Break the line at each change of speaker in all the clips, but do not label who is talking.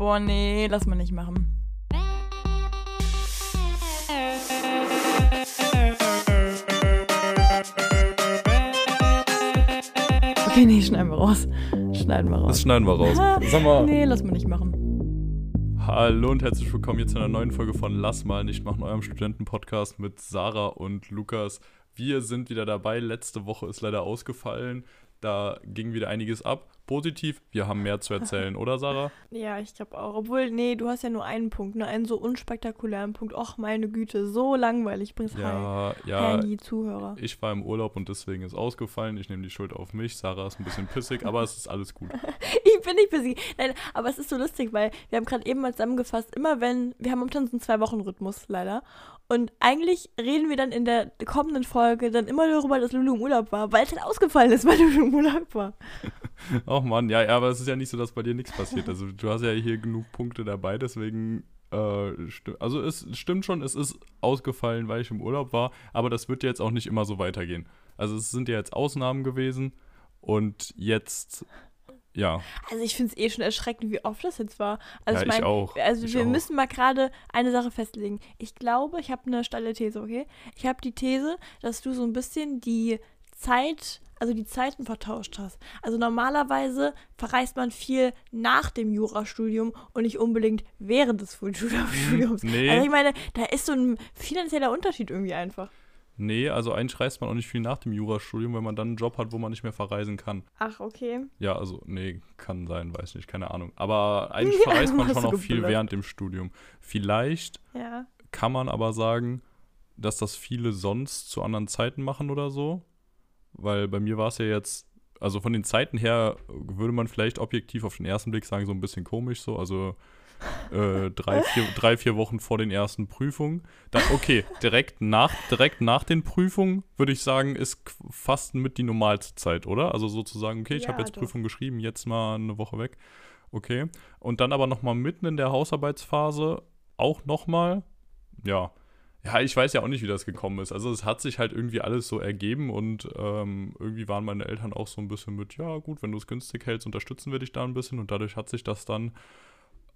Boah, nee, lass mal nicht machen. Okay, nee, schneiden wir raus. Schneiden wir raus.
Das schneiden wir raus. Sag mal.
Nee, lass mal nicht machen.
Hallo und herzlich willkommen jetzt zu einer neuen Folge von Lass mal nicht machen, eurem Studentenpodcast mit Sarah und Lukas. Wir sind wieder dabei. Letzte Woche ist leider ausgefallen. Da ging wieder einiges ab. Positiv, wir haben mehr zu erzählen, oder Sarah?
Ja, ich glaube auch. Obwohl, nee, du hast ja nur einen Punkt, nur einen so unspektakulären Punkt. Och, meine Güte, so langweilig. Bring's
Ja,
heim.
ja.
Handy, Zuhörer.
Ich war im Urlaub und deswegen ist ausgefallen. Ich nehme die Schuld auf mich. Sarah ist ein bisschen pissig, aber es ist alles gut.
Ich bin nicht busy. Nein, aber es ist so lustig, weil wir haben gerade eben mal zusammengefasst, immer wenn, wir haben momentan so einen Zwei-Wochen-Rhythmus, leider. Und eigentlich reden wir dann in der kommenden Folge dann immer darüber, dass Lulu im Urlaub war, weil es halt ausgefallen ist, weil Lulu im Urlaub war.
Ach Mann, ja, ja, aber es ist ja nicht so, dass bei dir nichts passiert. Also du hast ja hier genug Punkte dabei, deswegen, äh, also es stimmt schon, es ist ausgefallen, weil ich im Urlaub war, aber das wird jetzt auch nicht immer so weitergehen. Also es sind ja jetzt Ausnahmen gewesen und jetzt, ja,
Also ich finde es eh schon erschreckend, wie oft das jetzt war. Also
ja,
ich meine,
auch.
also
ich
wir
auch.
müssen mal gerade eine Sache festlegen. Ich glaube, ich habe eine steile These, okay? Ich habe die These, dass du so ein bisschen die Zeit, also die Zeiten vertauscht hast. Also normalerweise verreist man viel nach dem Jurastudium und nicht unbedingt während des Studiums.
nee.
Also ich meine, da ist so ein finanzieller Unterschied irgendwie einfach.
Nee, also eigentlich reist man auch nicht viel nach dem Jurastudium, wenn man dann einen Job hat, wo man nicht mehr verreisen kann.
Ach, okay.
Ja, also, nee, kann sein, weiß nicht, keine Ahnung. Aber eigentlich verreist man schon auch viel
geballert.
während dem Studium. Vielleicht
Ja.
kann man aber sagen, dass das viele sonst zu anderen Zeiten machen oder so. Weil bei mir war es ja jetzt, also von den Zeiten her würde man vielleicht objektiv auf den ersten Blick sagen, so ein bisschen komisch so. Also äh, drei, vier, drei, vier Wochen vor den ersten Prüfungen. Dann, okay, direkt nach, direkt nach den Prüfungen würde ich sagen, ist fast mit die normalste Zeit, oder? Also sozusagen, okay, ich habe
Ja,
jetzt
doch.
Prüfung geschrieben, jetzt mal eine Woche weg. Okay. Und dann aber nochmal mitten in der Hausarbeitsphase auch nochmal, ja. Ja, ich weiß ja auch nicht, wie das gekommen ist. Also es hat sich halt irgendwie alles so ergeben und ähm, irgendwie waren meine Eltern auch so ein bisschen mit, ja gut, wenn du es günstig hältst, unterstützen wir dich da ein bisschen und dadurch hat sich das dann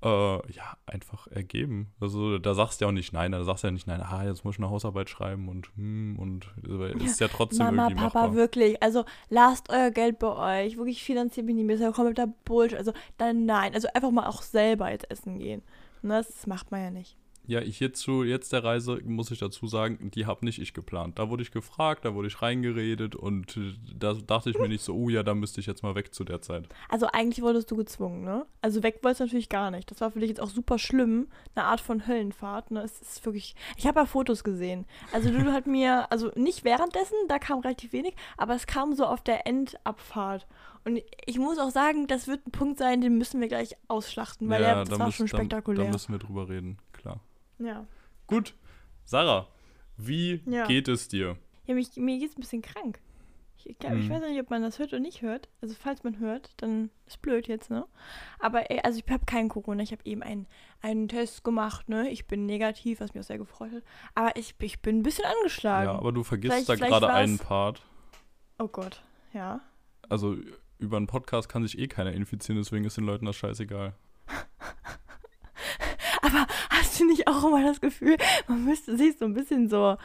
äh, ja einfach ergeben. Also da sagst du ja auch nicht nein, da sagst du ja nicht nein, ah, jetzt muss ich eine Hausarbeit schreiben und hm und äh, ist ja trotzdem
Mama,
irgendwie
Papa,
machbar.
wirklich. Also lasst euer Geld bei euch. Wirklich finanziell bin ich nicht mehr kompletter Bullshit. Also dann nein. Also einfach mal auch selber jetzt essen gehen. Ne, das macht man ja nicht.
Ja, ich hierzu, jetzt der Reise, muss ich dazu sagen, die habe nicht ich geplant. Da wurde ich gefragt, da wurde ich reingeredet und äh, da dachte ich mir nicht so, oh ja, da müsste ich jetzt mal weg zu der Zeit.
Also eigentlich wurdest du gezwungen, ne? Also weg wolltest du natürlich gar nicht. Das war für dich jetzt auch super schlimm. Eine Art von Höllenfahrt, ne? Es ist wirklich. Ich habe ja Fotos gesehen. Also du hat mir, also nicht währenddessen, da kam relativ wenig, aber es kam so auf der Endabfahrt. Und ich muss auch sagen, das wird ein Punkt sein, den müssen wir gleich ausschlachten, weil ja, das
da
war
müssen-
schon
da-
spektakulär.
Da, müssen wir drüber reden.
Ja.
Gut, Sarah, wie
Ja.
geht es dir?
Ja, mich, mir geht's ein bisschen krank. Ich, glaub, ich
Mhm.
weiß nicht, ob man das hört oder nicht hört. Also falls man hört, dann ist blöd jetzt, ne? Aber ey, also ich habe kein Corona. Ich habe eben einen, einen Test gemacht, ne? Ich bin negativ, was mich auch sehr gefreut hat. Aber ich, ich bin ein bisschen angeschlagen.
Ja, aber du vergisst
Vielleicht-
da gerade einen Part.
oh Gott, ja.
Also über einen Podcast kann sich eh keiner infizieren, deswegen ist den Leuten das scheißegal.
Aber hast du nicht auch immer das Gefühl, man müsste sich so ein bisschen so,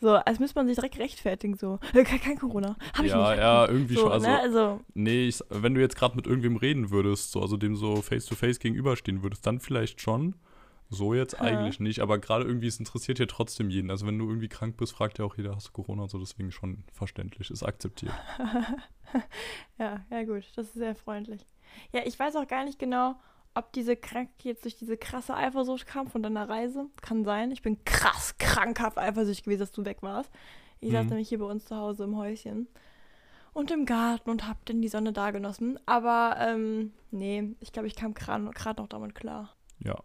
so, als müsste man sich direkt rechtfertigen, so, äh, kein, kein Corona. Hab ich
ja,
nicht.
ja, irgendwie
so,
schon. Also,
ne? also
nee, ich, wenn du jetzt gerade mit irgendwem reden würdest, so, also dem so face-to-face gegenüberstehen würdest, dann vielleicht schon. So jetzt
Ja.
eigentlich nicht, aber gerade irgendwie, es interessiert hier trotzdem jeden. Also wenn du irgendwie krank bist, fragt ja auch jeder, hast du Corona und so, deswegen schon verständlich, ist akzeptiert.
Ja, ja gut, das ist sehr freundlich. Ja, ich weiß auch gar nicht genau, ob diese Krankheit jetzt durch diese krasse Eifersucht kam von deiner Reise. Kann sein. Ich bin krass krankhaft eifersüchtig gewesen, dass du weg warst. Ich saß
Mhm.
nämlich hier bei uns zu Hause im Häuschen und im Garten und hab dann die Sonne da genossen. Aber ähm, nee, ich glaube, ich kam gerade noch damit klar.
Ja,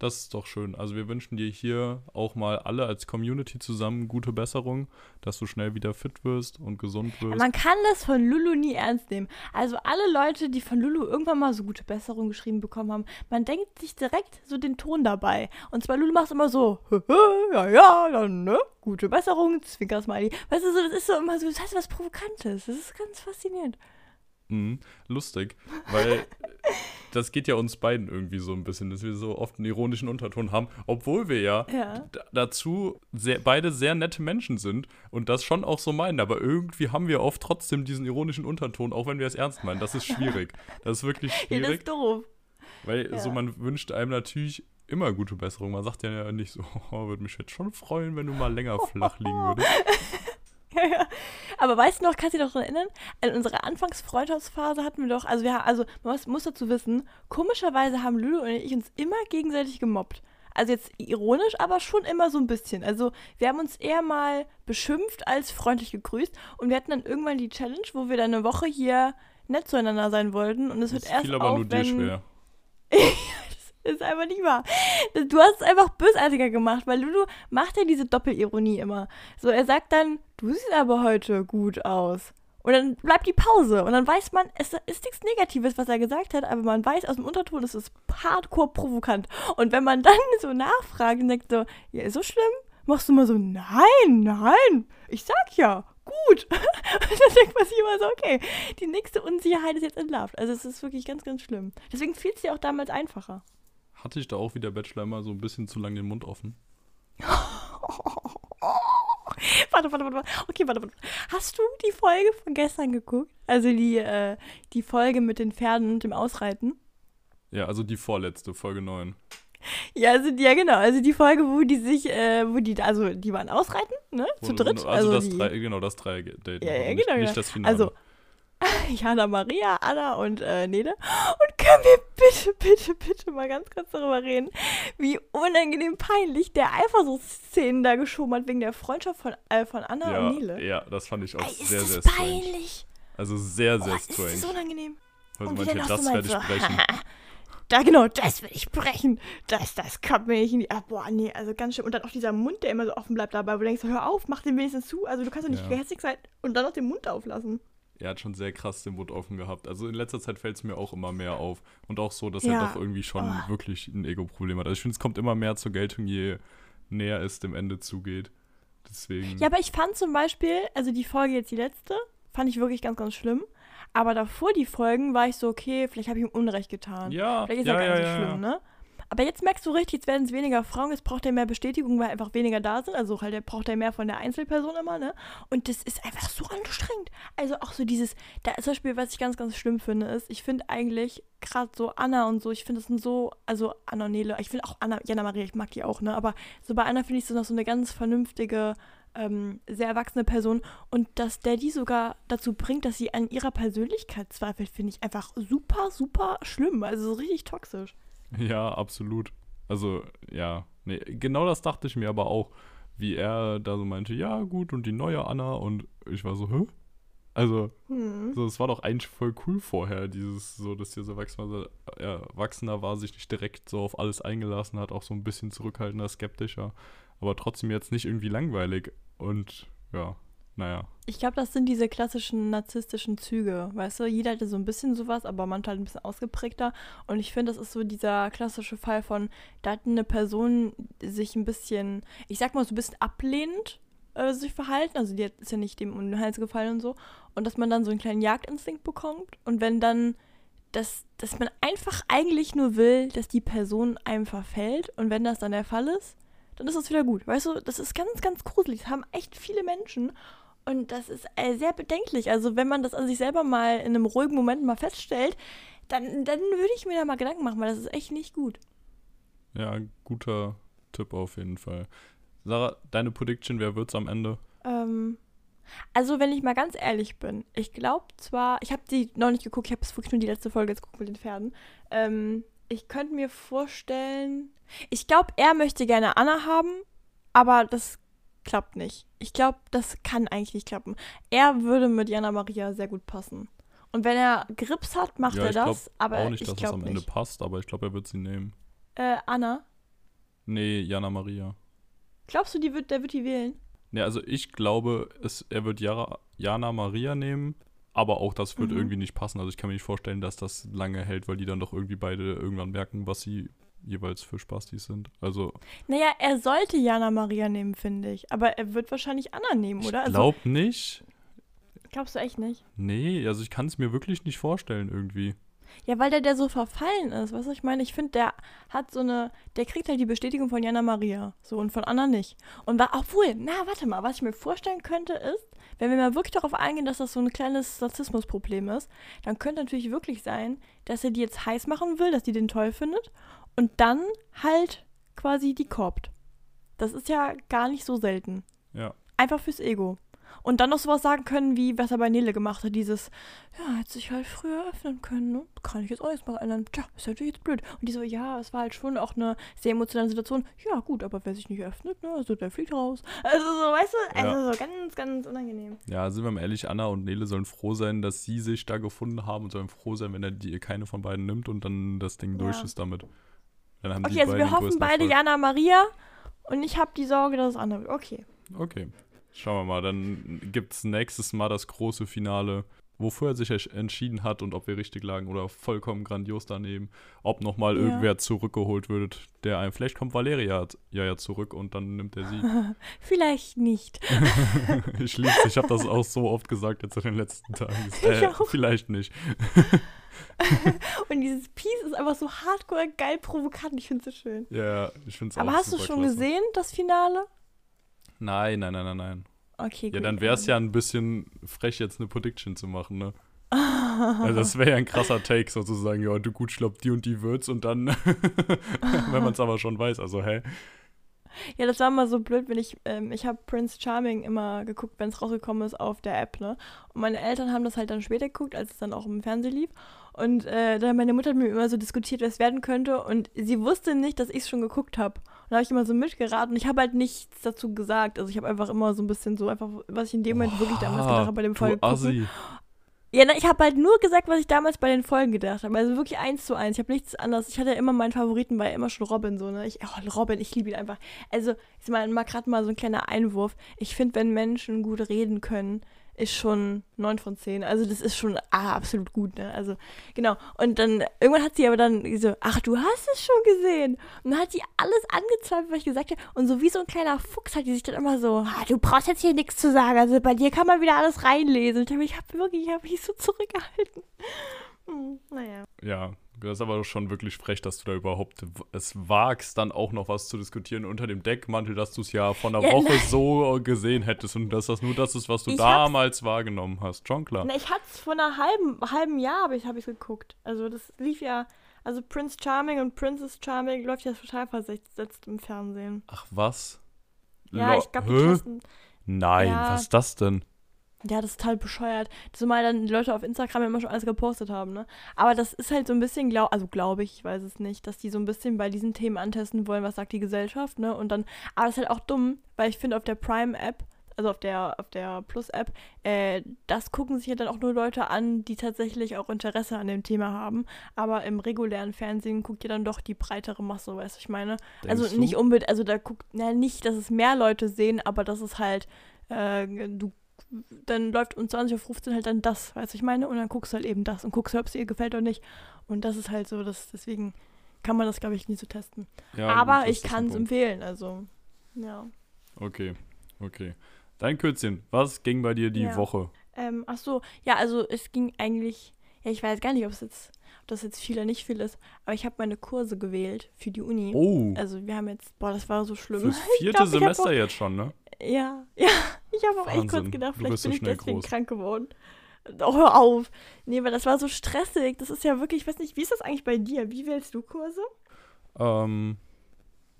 das ist doch schön. Also wir wünschen dir hier auch mal alle als Community zusammen gute Besserung, dass du schnell wieder fit wirst und gesund wirst.
Man kann das von Lulu nie ernst nehmen. Also alle Leute, die von Lulu irgendwann mal so gute Besserung geschrieben bekommen haben, man denkt sich direkt so den Ton dabei. Und zwar Lulu macht immer so, ja, ja, dann, ne? Gute Besserung, Zwinker-Smiley. Weißt du, das ist so immer so, das heißt was Provokantes. Das ist ganz faszinierend.
Mhm, lustig, weil das geht ja uns beiden irgendwie so ein bisschen, dass wir so oft einen ironischen Unterton haben, obwohl wir ja,
Ja.
dazu sehr, beide sehr nette Menschen sind und das schon auch so meinen, aber irgendwie haben wir oft trotzdem diesen ironischen Unterton, auch wenn wir es ernst meinen. Das ist schwierig. Das ist wirklich
Ja, das
schwierig,
ist doof.
weil
ja.
so man wünscht einem natürlich immer gute Besserung. Man sagt ja nicht so, oh, würde mich jetzt schon freuen, wenn du mal länger flach liegen würdest.
Ja, ja. Aber weißt du noch, kannst du dich noch erinnern? In unserer Anfangsfreundschaftsphase hatten wir doch, also wir, also man muss, muss dazu wissen, komischerweise haben Lulu und ich uns immer gegenseitig gemobbt. Also jetzt ironisch, aber schon immer so ein bisschen. Also wir haben uns eher mal beschimpft als freundlich gegrüßt und wir hatten dann irgendwann die Challenge, wo wir dann eine Woche hier nett zueinander sein wollten und es wird erst
fiel aber
auf,
nur dir
wenn,
schwer.
ist einfach nicht wahr. Du hast es einfach bösartiger gemacht, weil Lulu macht ja diese Doppelironie immer. So, er sagt dann, du siehst aber heute gut aus. Und dann bleibt die Pause. Und dann weiß man, es ist nichts Negatives, was er gesagt hat, aber man weiß aus dem Unterton, es ist hardcore provokant. Und wenn man dann so nachfragt und denkt so, ja, ist so schlimm? Machst du mal so, nein, nein, ich sag ja, gut. Und dann denkt man sich immer so, okay, die nächste Unsicherheit ist jetzt entlarvt. Also es ist wirklich ganz, ganz schlimm. Deswegen fiel es dir auch damals einfacher.
Hatte ich da auch wie der Bachelor immer so ein bisschen zu lang den Mund offen?
Warte, warte, warte, warte. Okay, warte, warte. Hast du die Folge von gestern geguckt? Also die, äh, die Folge mit den Pferden und dem Ausreiten?
Ja, also die vorletzte, Folge 9.
Ja, also ja genau, also die Folge, wo die sich, äh, wo die, also die waren ausreiten, ne? Zu dritt.
Also,
Also,
das
die,
drei, genau, das Drei-Date.
Ja, ja,
nicht,
genau,
Nicht
ja.
das Finale.
Also, Jana Maria, Anna und äh, Nele. Und können wir bitte, bitte, bitte mal ganz kurz darüber reden, wie unangenehm peinlich der Eifersuchtsszenen da geschoben hat wegen der Freundschaft von, äh, von Anna
ja,
und Nele.
ja, das fand ich auch
Ey,
sehr, sehr strange.
peinlich?
Also sehr,
Oh,
sehr
ist das
strange.
unangenehm?
Also
Und
manche, das werde ich
so,
brechen.
Da genau, das will ich brechen. Das, das kommt mir nicht in die. Ah, boah, nee, also ganz schön. Und dann auch dieser Mund, der immer so offen bleibt dabei, wo du denkst, hör auf, mach den wenigstens zu. Also du kannst doch nicht
Ja.
gehässig sein und dann noch den Mund auflassen.
Er hat schon sehr krass den Mund offen gehabt. Also in letzter Zeit fällt es mir auch immer mehr auf. Und auch so, dass
Ja.
er doch irgendwie schon
Oh.
wirklich ein Ego-Problem hat. Also ich finde, es kommt immer mehr zur Geltung, je näher es dem Ende zugeht. Deswegen.
Ja, aber ich fand zum Beispiel, also die Folge jetzt die letzte, fand ich wirklich ganz, ganz schlimm. Aber davor die Folgen war ich so, okay, vielleicht habe ich ihm Unrecht getan.
ja,
Vielleicht ist
ja,
ja, gar
ja,
nicht so schlimm, ne? Aber jetzt merkst du richtig, jetzt werden es weniger Frauen, jetzt braucht er mehr Bestätigung, weil einfach weniger da sind. Also halt, er braucht er mehr von der Einzelperson immer, ne? Und das ist einfach so anstrengend. Also auch so dieses, da zum Beispiel, was ich ganz, ganz schlimm finde, ist, ich finde eigentlich gerade so Anna und so, ich finde das sind so, also Anna und Nele, ich finde auch Anna, Jana Maria, ich mag die auch, ne? Aber so bei Anna finde ich so noch so eine ganz vernünftige, ähm, sehr erwachsene Person und dass der die sogar dazu bringt, dass sie an ihrer Persönlichkeit zweifelt, finde ich einfach super, super schlimm. Also so richtig toxisch.
Ja, absolut. Also, ja. Nee, genau das dachte ich mir aber auch. Wie er da so meinte, ja, gut, und die neue Anna. Und ich war so, hä? Also,
Hm.
so, es war doch eigentlich voll cool vorher, dieses, so, dass dieser Erwachsener, Erwachsener war, sich nicht direkt so auf alles eingelassen hat, auch so ein bisschen zurückhaltender, skeptischer, aber trotzdem jetzt nicht irgendwie langweilig. Und ja, naja.
Ich glaube, das sind diese klassischen narzisstischen Züge. Weißt du, jeder hatte so ein bisschen sowas, aber manche halt ein bisschen ausgeprägter. Und ich finde, das ist so dieser klassische Fall von, da hat eine Person sich ein bisschen, ich sag mal so ein bisschen ablehnend äh, sich verhalten. Also die ist ja nicht dem um den Hals gefallen und so. Und dass man dann so einen kleinen Jagdinstinkt bekommt. Und wenn dann, dass, dass man einfach eigentlich nur will, dass die Person einem verfällt. Und wenn das dann der Fall ist, dann ist das wieder gut. Weißt du, das ist ganz, ganz gruselig. Das haben echt viele Menschen. Und das ist äh, sehr bedenklich. Also wenn man das an sich selber mal in einem ruhigen Moment mal feststellt, dann, dann würde ich mir da mal Gedanken machen, weil das ist echt nicht gut.
Ja, guter Tipp auf jeden Fall. Sarah, deine Prediction, wer wird's am Ende?
Ähm, also wenn ich mal ganz ehrlich bin, ich glaube zwar, ich habe die noch nicht geguckt, ich habe es wirklich nur die letzte Folge jetzt geguckt mit den Pferden. Ähm, ich könnte mir vorstellen, ich glaube, er möchte gerne Anna haben, aber das klappt nicht. Ich glaube, das kann eigentlich nicht klappen. Er würde mit Jana Maria sehr gut passen. Und wenn er Grips hat, macht
Ja,
er
ich glaub
das, aber
auch nicht,
ich
dass es
glaube
am Ende
nicht.
passt, aber ich glaube, er wird sie nehmen.
Äh, Anna,
Nee, Jana Maria.
glaubst du, die wird, der wird die wählen?
Ja, also ich glaube, es, er wird Jara, Jana Maria nehmen, aber auch das wird
Mhm.
irgendwie nicht passen. Also ich kann mir nicht vorstellen, dass das lange hält, weil die dann doch irgendwie beide irgendwann merken, was sie jeweils für Spastis sind. Also
Naja, er sollte Jana Maria nehmen, finde ich. Aber er wird wahrscheinlich Anna nehmen, oder?
ich
Also,
glaube nicht.
Glaubst du echt nicht?
Nee, also ich kann es mir wirklich nicht vorstellen irgendwie.
Ja, weil der, der so verfallen ist, weißt du, ich meine, ich finde, der hat so eine, der kriegt halt die Bestätigung von Jana Maria, so und von Anna nicht. Und war, obwohl, na, warte mal, was ich mir vorstellen könnte ist, wenn wir mal wirklich darauf eingehen, dass das so ein kleines Narzissmusproblem ist, dann könnte natürlich wirklich sein, dass er die jetzt heiß machen will, dass die den toll findet und dann halt quasi die korbt. Das ist ja gar nicht so selten.
Ja.
Einfach fürs Ego. Und dann noch sowas sagen können, wie was er bei Nele gemacht hat, dieses, ja, hätte sich halt früher öffnen können, ne? Kann ich jetzt auch nichts mehr ändern. Tja, ist natürlich jetzt blöd. Und die so, ja, es war halt schon auch eine sehr emotionale Situation. Ja, gut, aber wer sich nicht öffnet, ne, also der fliegt raus. Also so, weißt du, also
Ja.
so ganz, ganz unangenehm.
Ja, sind wir mal ehrlich, Anna und Nele sollen froh sein, dass sie sich da gefunden haben und sollen froh sein, wenn er die keine von beiden nimmt und dann das Ding durch
Ja.
ist damit. Dann haben
Okay,
die
also wir hoffen beide
Erfolg.
Jana Maria und ich habe die Sorge, dass es andere wird. Okay.
Okay. Schauen wir mal, dann gibt es nächstes Mal das große Finale, wofür er sich entschieden hat und ob wir richtig lagen oder vollkommen grandios daneben. Ob nochmal
Ja.
irgendwer zurückgeholt wird, der einem. Vielleicht kommt Valeria ja, ja zurück und dann nimmt er sie.
Vielleicht nicht.
ich lieb's, ich habe das auch so oft gesagt jetzt in den letzten Tagen.
Ich
Äh,
auch.
vielleicht nicht.
Und dieses Piece ist einfach so hardcore geil provokant. Ich finde es so schön.
Ja, ich finde es auch
Aber hast du schon
klasse.
gesehen, das Finale?
Nein, nein, nein, nein, nein.
Okay,
Ja,
gut.
dann wäre es ja ein bisschen frech, jetzt eine Prediction zu machen, ne? Also das wäre ja ein krasser Take sozusagen. Ja, du gut, ich glaub, die und die wird's und dann, wenn man es aber schon weiß, also hä?
Ja, das war mal so blöd, wenn ich, ähm, ich habe Prince Charming immer geguckt, wenn es rausgekommen ist auf der App, ne? Und meine Eltern haben das halt dann später geguckt, als es dann auch im Fernsehen lief. Und äh, dann meine Mutter hat mir immer so diskutiert, wer es werden könnte. Und sie wusste nicht, dass ich es schon geguckt habe. Da habe ich immer so mitgeraten. Und ich habe halt nichts dazu gesagt. Also ich habe einfach immer so ein bisschen so, einfach, was ich in dem Moment wirklich damals gedacht habe bei dem.
Assi.
Ja, ich habe halt nur gesagt, was ich damals bei den Folgen gedacht habe. Also wirklich eins zu eins. Ich habe nichts anderes. Ich hatte ja immer meinen Favoriten, war ja immer schon Robin so, ne? Ich, oh, Robin, ich liebe ihn einfach. Also, ich mal, mal gerade mal so ein kleiner Einwurf. Ich finde, wenn Menschen gut reden können, ist schon 9 von 10. Also, das ist schon ah, absolut gut, ne? Also, genau. Und dann, irgendwann hat sie aber dann so, ach, du hast es schon gesehen. Und dann hat sie alles angezweifelt, was ich gesagt habe. Und so wie so ein kleiner Fuchs hat die sich dann immer so, ah, du brauchst jetzt hier nichts zu sagen. Also, bei dir kann man wieder alles reinlesen. Und ich habe wirklich, ich habe mich so zurückgehalten. Hm, naja.
Ja, das ist aber schon wirklich frech, dass du da überhaupt es wagst, dann auch noch was zu diskutieren unter dem Deckmantel, dass du es ja von einer
Ja,
Woche
nein.
so gesehen hättest und dass das nur das ist, was du
Ich
damals wahrgenommen hast. Schon klar.
Na, ich hatte es vor einer halben, halben Jahr, habe ich es geguckt. Also das lief ja, also Prince Charming und Princess Charming läuft ja total versetzt im Fernsehen.
Ach was?
Ja,
Lo-
ich glaube, die.
Nein,
Ja.
was ist das denn?
Ja, das ist total bescheuert. Zumal dann die Leute auf Instagram immer schon alles gepostet haben, ne? Aber das ist halt so ein bisschen, glaub, also glaube ich, ich weiß es nicht, dass die so ein bisschen bei diesen Themen antesten wollen, was sagt die Gesellschaft, ne? Und dann, aber das ist halt auch dumm, weil ich finde auf der Prime-App, also auf der, auf der Plus-App, äh, das gucken sich ja dann auch nur Leute an, die tatsächlich auch Interesse an dem Thema haben. Aber im regulären Fernsehen guckt ja dann doch die breitere Masse, weißt du, ich meine?
Denkst
also nicht unbedingt, also da guckt, na nicht, dass es mehr Leute sehen, aber dass es halt, äh, du, dann läuft um 20.15 Uhr halt dann das, weißt du, ich meine? Und dann guckst du halt eben das und guckst, ob es dir gefällt oder nicht. Und das ist halt so, das, deswegen kann man das, glaube ich, nie so testen.
Ja,
aber
das
ich kann es empfehlen, also, ja.
Okay, okay. Dein Kürzchen, was ging bei dir die
Ja.
Woche?
Ähm, ach so, ja, also es ging eigentlich, ja, ich weiß gar nicht, ob es jetzt, ob das jetzt viel oder nicht viel ist, aber ich habe meine Kurse gewählt für die Uni.
Oh,
Also wir haben jetzt, boah, das war so schlimm.
fürs vierte
glaub, hab
Semester
auch-
jetzt schon, ne?
Ja, ja, ich habe auch echt kurz gedacht, vielleicht
bist so
bin ich deswegen
groß.
krank geworden. Oh, hör auf. Nee, weil das war so stressig. Das ist ja wirklich, ich weiß nicht, wie ist das eigentlich bei dir? Wie wählst du Kurse?
Ähm,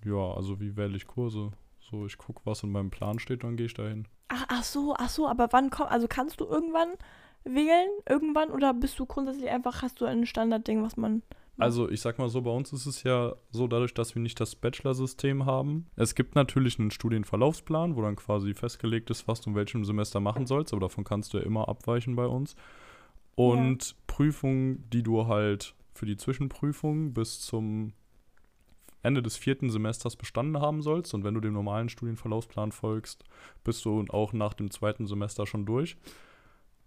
ja, also wie wähle ich Kurse? So, ich gucke, was in meinem Plan steht, dann gehe ich dahin.
Ach, ach so, ach so, aber wann kommt, also kannst du irgendwann wählen? Irgendwann? Oder bist du grundsätzlich einfach, hast du ein Standardding, was man.
Also, ich sag mal so, bei uns ist es ja so, dadurch, dass wir nicht das Bachelor-System haben. Es gibt natürlich einen Studienverlaufsplan, wo dann quasi festgelegt ist, was du in welchem Semester machen sollst, aber davon kannst du ja immer abweichen bei uns. Und Prüfungen, die du halt für die Zwischenprüfung bis zum Ende des vierten Semesters bestanden haben sollst. Und wenn du dem normalen Studienverlaufsplan folgst, bist du auch nach dem zweiten Semester schon durch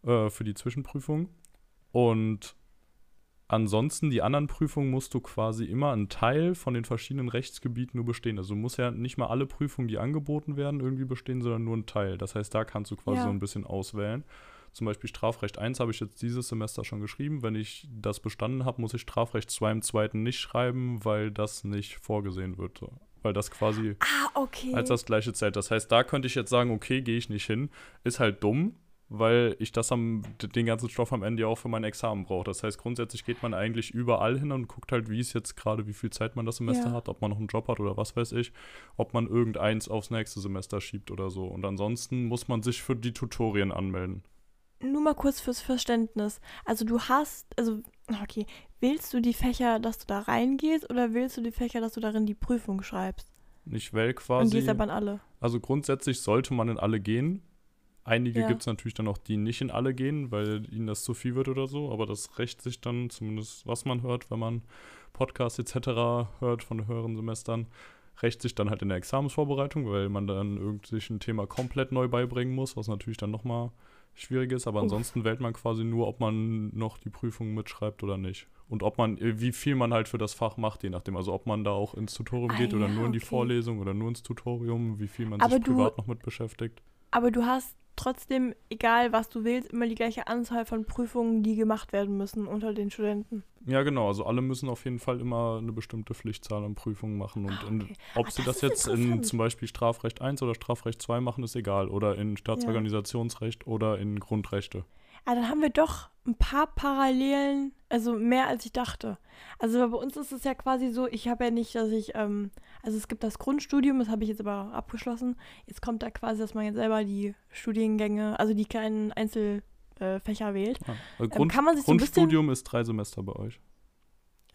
äh, für die Zwischenprüfung. Und ansonsten, die anderen Prüfungen musst du quasi immer einen Teil von den verschiedenen Rechtsgebieten nur bestehen. Also du musst ja nicht mal alle Prüfungen, die angeboten werden, irgendwie bestehen, sondern nur einen Teil. Das heißt, da kannst du quasi
Ja.
so ein bisschen auswählen. Zum Beispiel Strafrecht 1 habe ich jetzt dieses Semester schon geschrieben. Wenn ich das bestanden habe, muss ich Strafrecht 2 im zweiten nicht schreiben, weil das nicht vorgesehen wird. Weil das quasi
Ah, okay.
als das gleiche zählt. Das heißt, da könnte ich jetzt sagen, okay, gehe ich nicht hin. Ist halt dumm, weil ich das am, den ganzen Stoff am Ende ja auch für mein Examen brauche. Das heißt, grundsätzlich geht man eigentlich überall hin und guckt halt, wie es jetzt gerade, wie viel Zeit man das Semester
Ja.
hat, ob man noch einen Job hat oder was weiß ich, ob man irgendeins aufs nächste Semester schiebt oder so. Und ansonsten muss man sich für die Tutorien anmelden.
Nur mal kurz fürs Verständnis. Also du hast, also, okay, wählst du die Fächer, dass du da reingehst oder wählst du die Fächer, dass du darin die Prüfung schreibst?
Ich wähle
Und
quasi.
gehst aber in alle.
Also grundsätzlich sollte man in alle gehen. Einige
Ja.
gibt es natürlich dann auch, die nicht in alle gehen, weil ihnen das zu viel wird oder so. Aber das rächt sich dann, zumindest was man hört, wenn man Podcasts etc. hört von höheren Semestern, rächt sich dann halt in der Examensvorbereitung, weil man dann irgendwie sich ein Thema komplett neu beibringen muss, was natürlich dann nochmal schwierig ist. Aber
Uff.
ansonsten wählt man quasi nur, ob man noch die Prüfung mitschreibt oder nicht. Und ob man, äh, wie viel man halt für das Fach macht, je nachdem. Also ob man da auch ins Tutorium
Ah,
geht oder
ja,
nur in die
okay.
Vorlesung oder nur ins Tutorium, wie viel man
Aber
sich privat noch mit beschäftigt.
Aber du hast trotzdem, egal was du wählst, immer die gleiche Anzahl von Prüfungen, die gemacht werden müssen unter den Studenten.
Ja, genau. Also alle müssen auf jeden Fall immer eine bestimmte Pflichtzahl an Prüfungen machen. Und
Ah,
in,
okay.
ob
Ah,
sie
das
das, jetzt in zum Beispiel Strafrecht 1 oder Strafrecht 2 machen, ist egal. Oder in Staatsorganisationsrecht oder in Grundrechte.
Ah, dann haben wir doch ein paar Parallelen, also mehr als ich dachte. Also bei uns ist es ja quasi so, ich habe ja nicht, dass ich, ähm, also es gibt das Grundstudium, das habe ich jetzt aber abgeschlossen. Jetzt kommt da quasi, dass man jetzt selber die Studiengänge, also die kleinen Einzelfächer wählt.
Ja. Also
Ähm,
Grund,
kann man sich so ein bisschen-
Grundstudium ist drei Semester bei euch.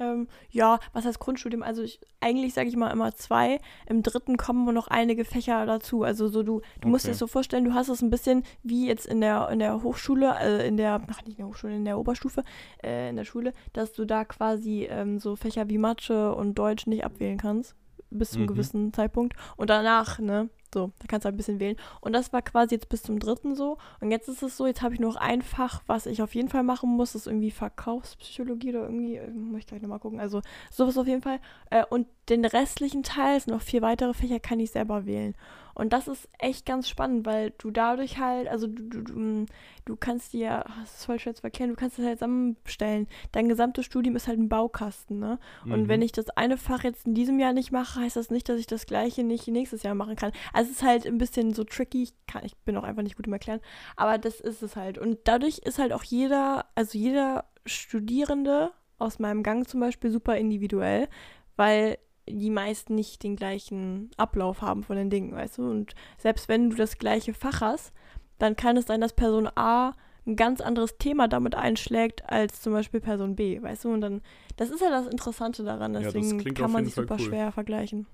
Ähm, ja, was heißt Grundstudium? Also ich, eigentlich sage ich mal immer zwei. Im dritten kommen nur noch einige Fächer dazu. Also so du, du musst dir
Okay.
das so vorstellen, du hast es ein bisschen wie jetzt in der in der Hochschule, äh, in der, ach nicht in der Hochschule, in der Oberstufe, äh, in der Schule, dass du da quasi ähm, so Fächer wie Mathe und Deutsch nicht abwählen kannst. Bis zum
Mhm.
gewissen Zeitpunkt. Und danach, ne, so, da kannst du halt ein bisschen wählen. Und das war quasi jetzt bis zum dritten so. Und jetzt ist es so, jetzt habe ich noch ein Fach, was ich auf jeden Fall machen muss. Das ist irgendwie Verkaufspsychologie oder irgendwie, äh, muss ich gleich nochmal gucken. Also sowas auf jeden Fall. Äh, und den restlichen Teil, es sind noch vier weitere Fächer, kann ich selber wählen. Und das ist echt ganz spannend, weil du dadurch halt, also du, du, du, mm, du kannst dir, ah, das ist voll schwer zu erklären, du kannst das halt zusammenstellen. Dein gesamtes Studium ist halt ein Baukasten, ne? Und
Mhm.
wenn ich das eine Fach jetzt in diesem Jahr nicht mache, heißt das nicht, dass ich das gleiche nicht nächstes Jahr machen kann. Also es ist halt ein bisschen so tricky. Ich, kann, ich bin auch einfach nicht gut im Erklären. Aber das ist es halt. Und dadurch ist halt auch jeder, also jeder Studierende aus meinem Gang zum Beispiel super individuell, weil die meisten nicht den gleichen Ablauf haben von den Dingen, weißt du? Und selbst wenn du das gleiche Fach hast, dann kann es sein, dass Person A ein ganz anderes Thema damit einschlägt als zum Beispiel Person B, weißt du? Und dann, das ist ja das Interessante daran,
Ja,
deswegen
klingt
kann man sich super
cool.
schwer vergleichen.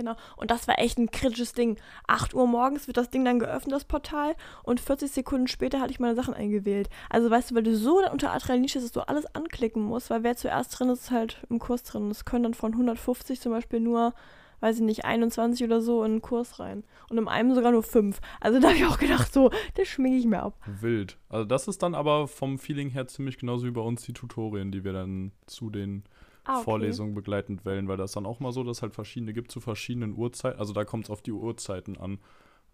Genau. Und das war echt ein kritisches Ding. 8 Uhr morgens wird das Ding dann geöffnet, das Portal, und 40 Sekunden später hatte ich meine Sachen eingewählt. Also weißt du, weil du so unter Adrenalin stehst, dass du alles anklicken musst, weil wer zuerst drin ist, ist halt im Kurs drin. Es können dann von 150 zum Beispiel nur, weiß ich nicht, 21 oder so in den Kurs rein. Und im einen sogar nur 5. Also da habe ich auch gedacht, so, das schminke ich mir ab.
Wild. Also das ist dann aber vom Feeling her ziemlich genauso wie bei uns die Tutorien, die wir dann zu den
Ah, okay.
Vorlesungen begleitend wählen, weil das dann auch mal so, dass halt verschiedene gibt zu verschiedenen Uhrzeiten. Also da kommt es auf die Uhrzeiten an,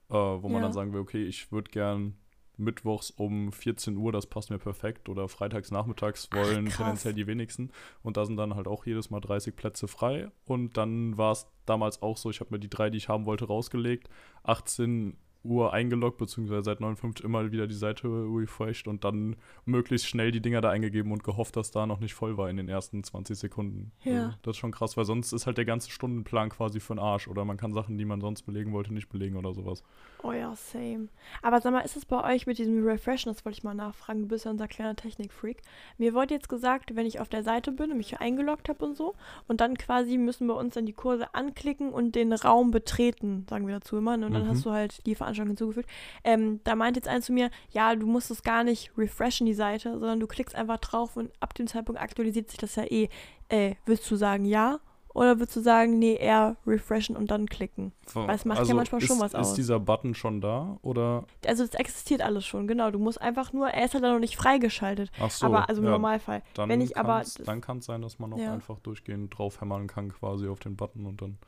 äh, wo man
Ja.
dann sagen will, okay, ich würde gern mittwochs um 14 Uhr, das passt mir perfekt, oder freitags nachmittags
Ach,
wollen
krass.
tendenziell die wenigsten. Und da sind dann halt auch jedes Mal 30 Plätze frei. Und dann war es damals auch so, ich habe mir die drei, die ich haben wollte, rausgelegt, 18 Uhr eingeloggt, beziehungsweise seit 59 immer wieder die Seite refreshed und dann möglichst schnell die Dinger da eingegeben und gehofft, dass da noch nicht voll war in den ersten 20 Sekunden.
Ja.
Das ist schon krass, weil sonst ist halt der ganze Stundenplan quasi für den Arsch oder man kann Sachen, die man sonst belegen wollte, nicht belegen oder sowas.
Oh ja, same. Aber sag mal, ist es bei euch mit diesem Refreshen, das wollte ich mal nachfragen, du bist ja unser kleiner Technikfreak. Mir wurde jetzt gesagt, wenn ich auf der Seite bin und mich eingeloggt habe und so, und dann quasi müssen wir uns dann die Kurse anklicken und den Raum betreten, sagen wir dazu immer, ne? und dann
Mhm.
hast du halt die Veranstaltung hinzugefügt. Ähm, da meint jetzt einer zu mir, ja, du musst es gar nicht refreshen, die Seite, sondern du klickst einfach drauf und ab dem Zeitpunkt aktualisiert sich das ja eh. Äh, willst du sagen ja? Oder würdest du sagen, nee, eher refreshen und dann klicken? Weil es macht ja manchmal schon
ist,
was aus.
Ist dieser Button schon da oder?
Also es existiert alles schon, genau. Du musst einfach nur, er ist halt noch nicht freigeschaltet.
Ach so.
aber also im
ja,
Normalfall.
Dann
wenn ich aber das-
dann kann es sein, dass man auch
Ja.
einfach durchgehend drauf hämmern kann quasi auf den Button und dann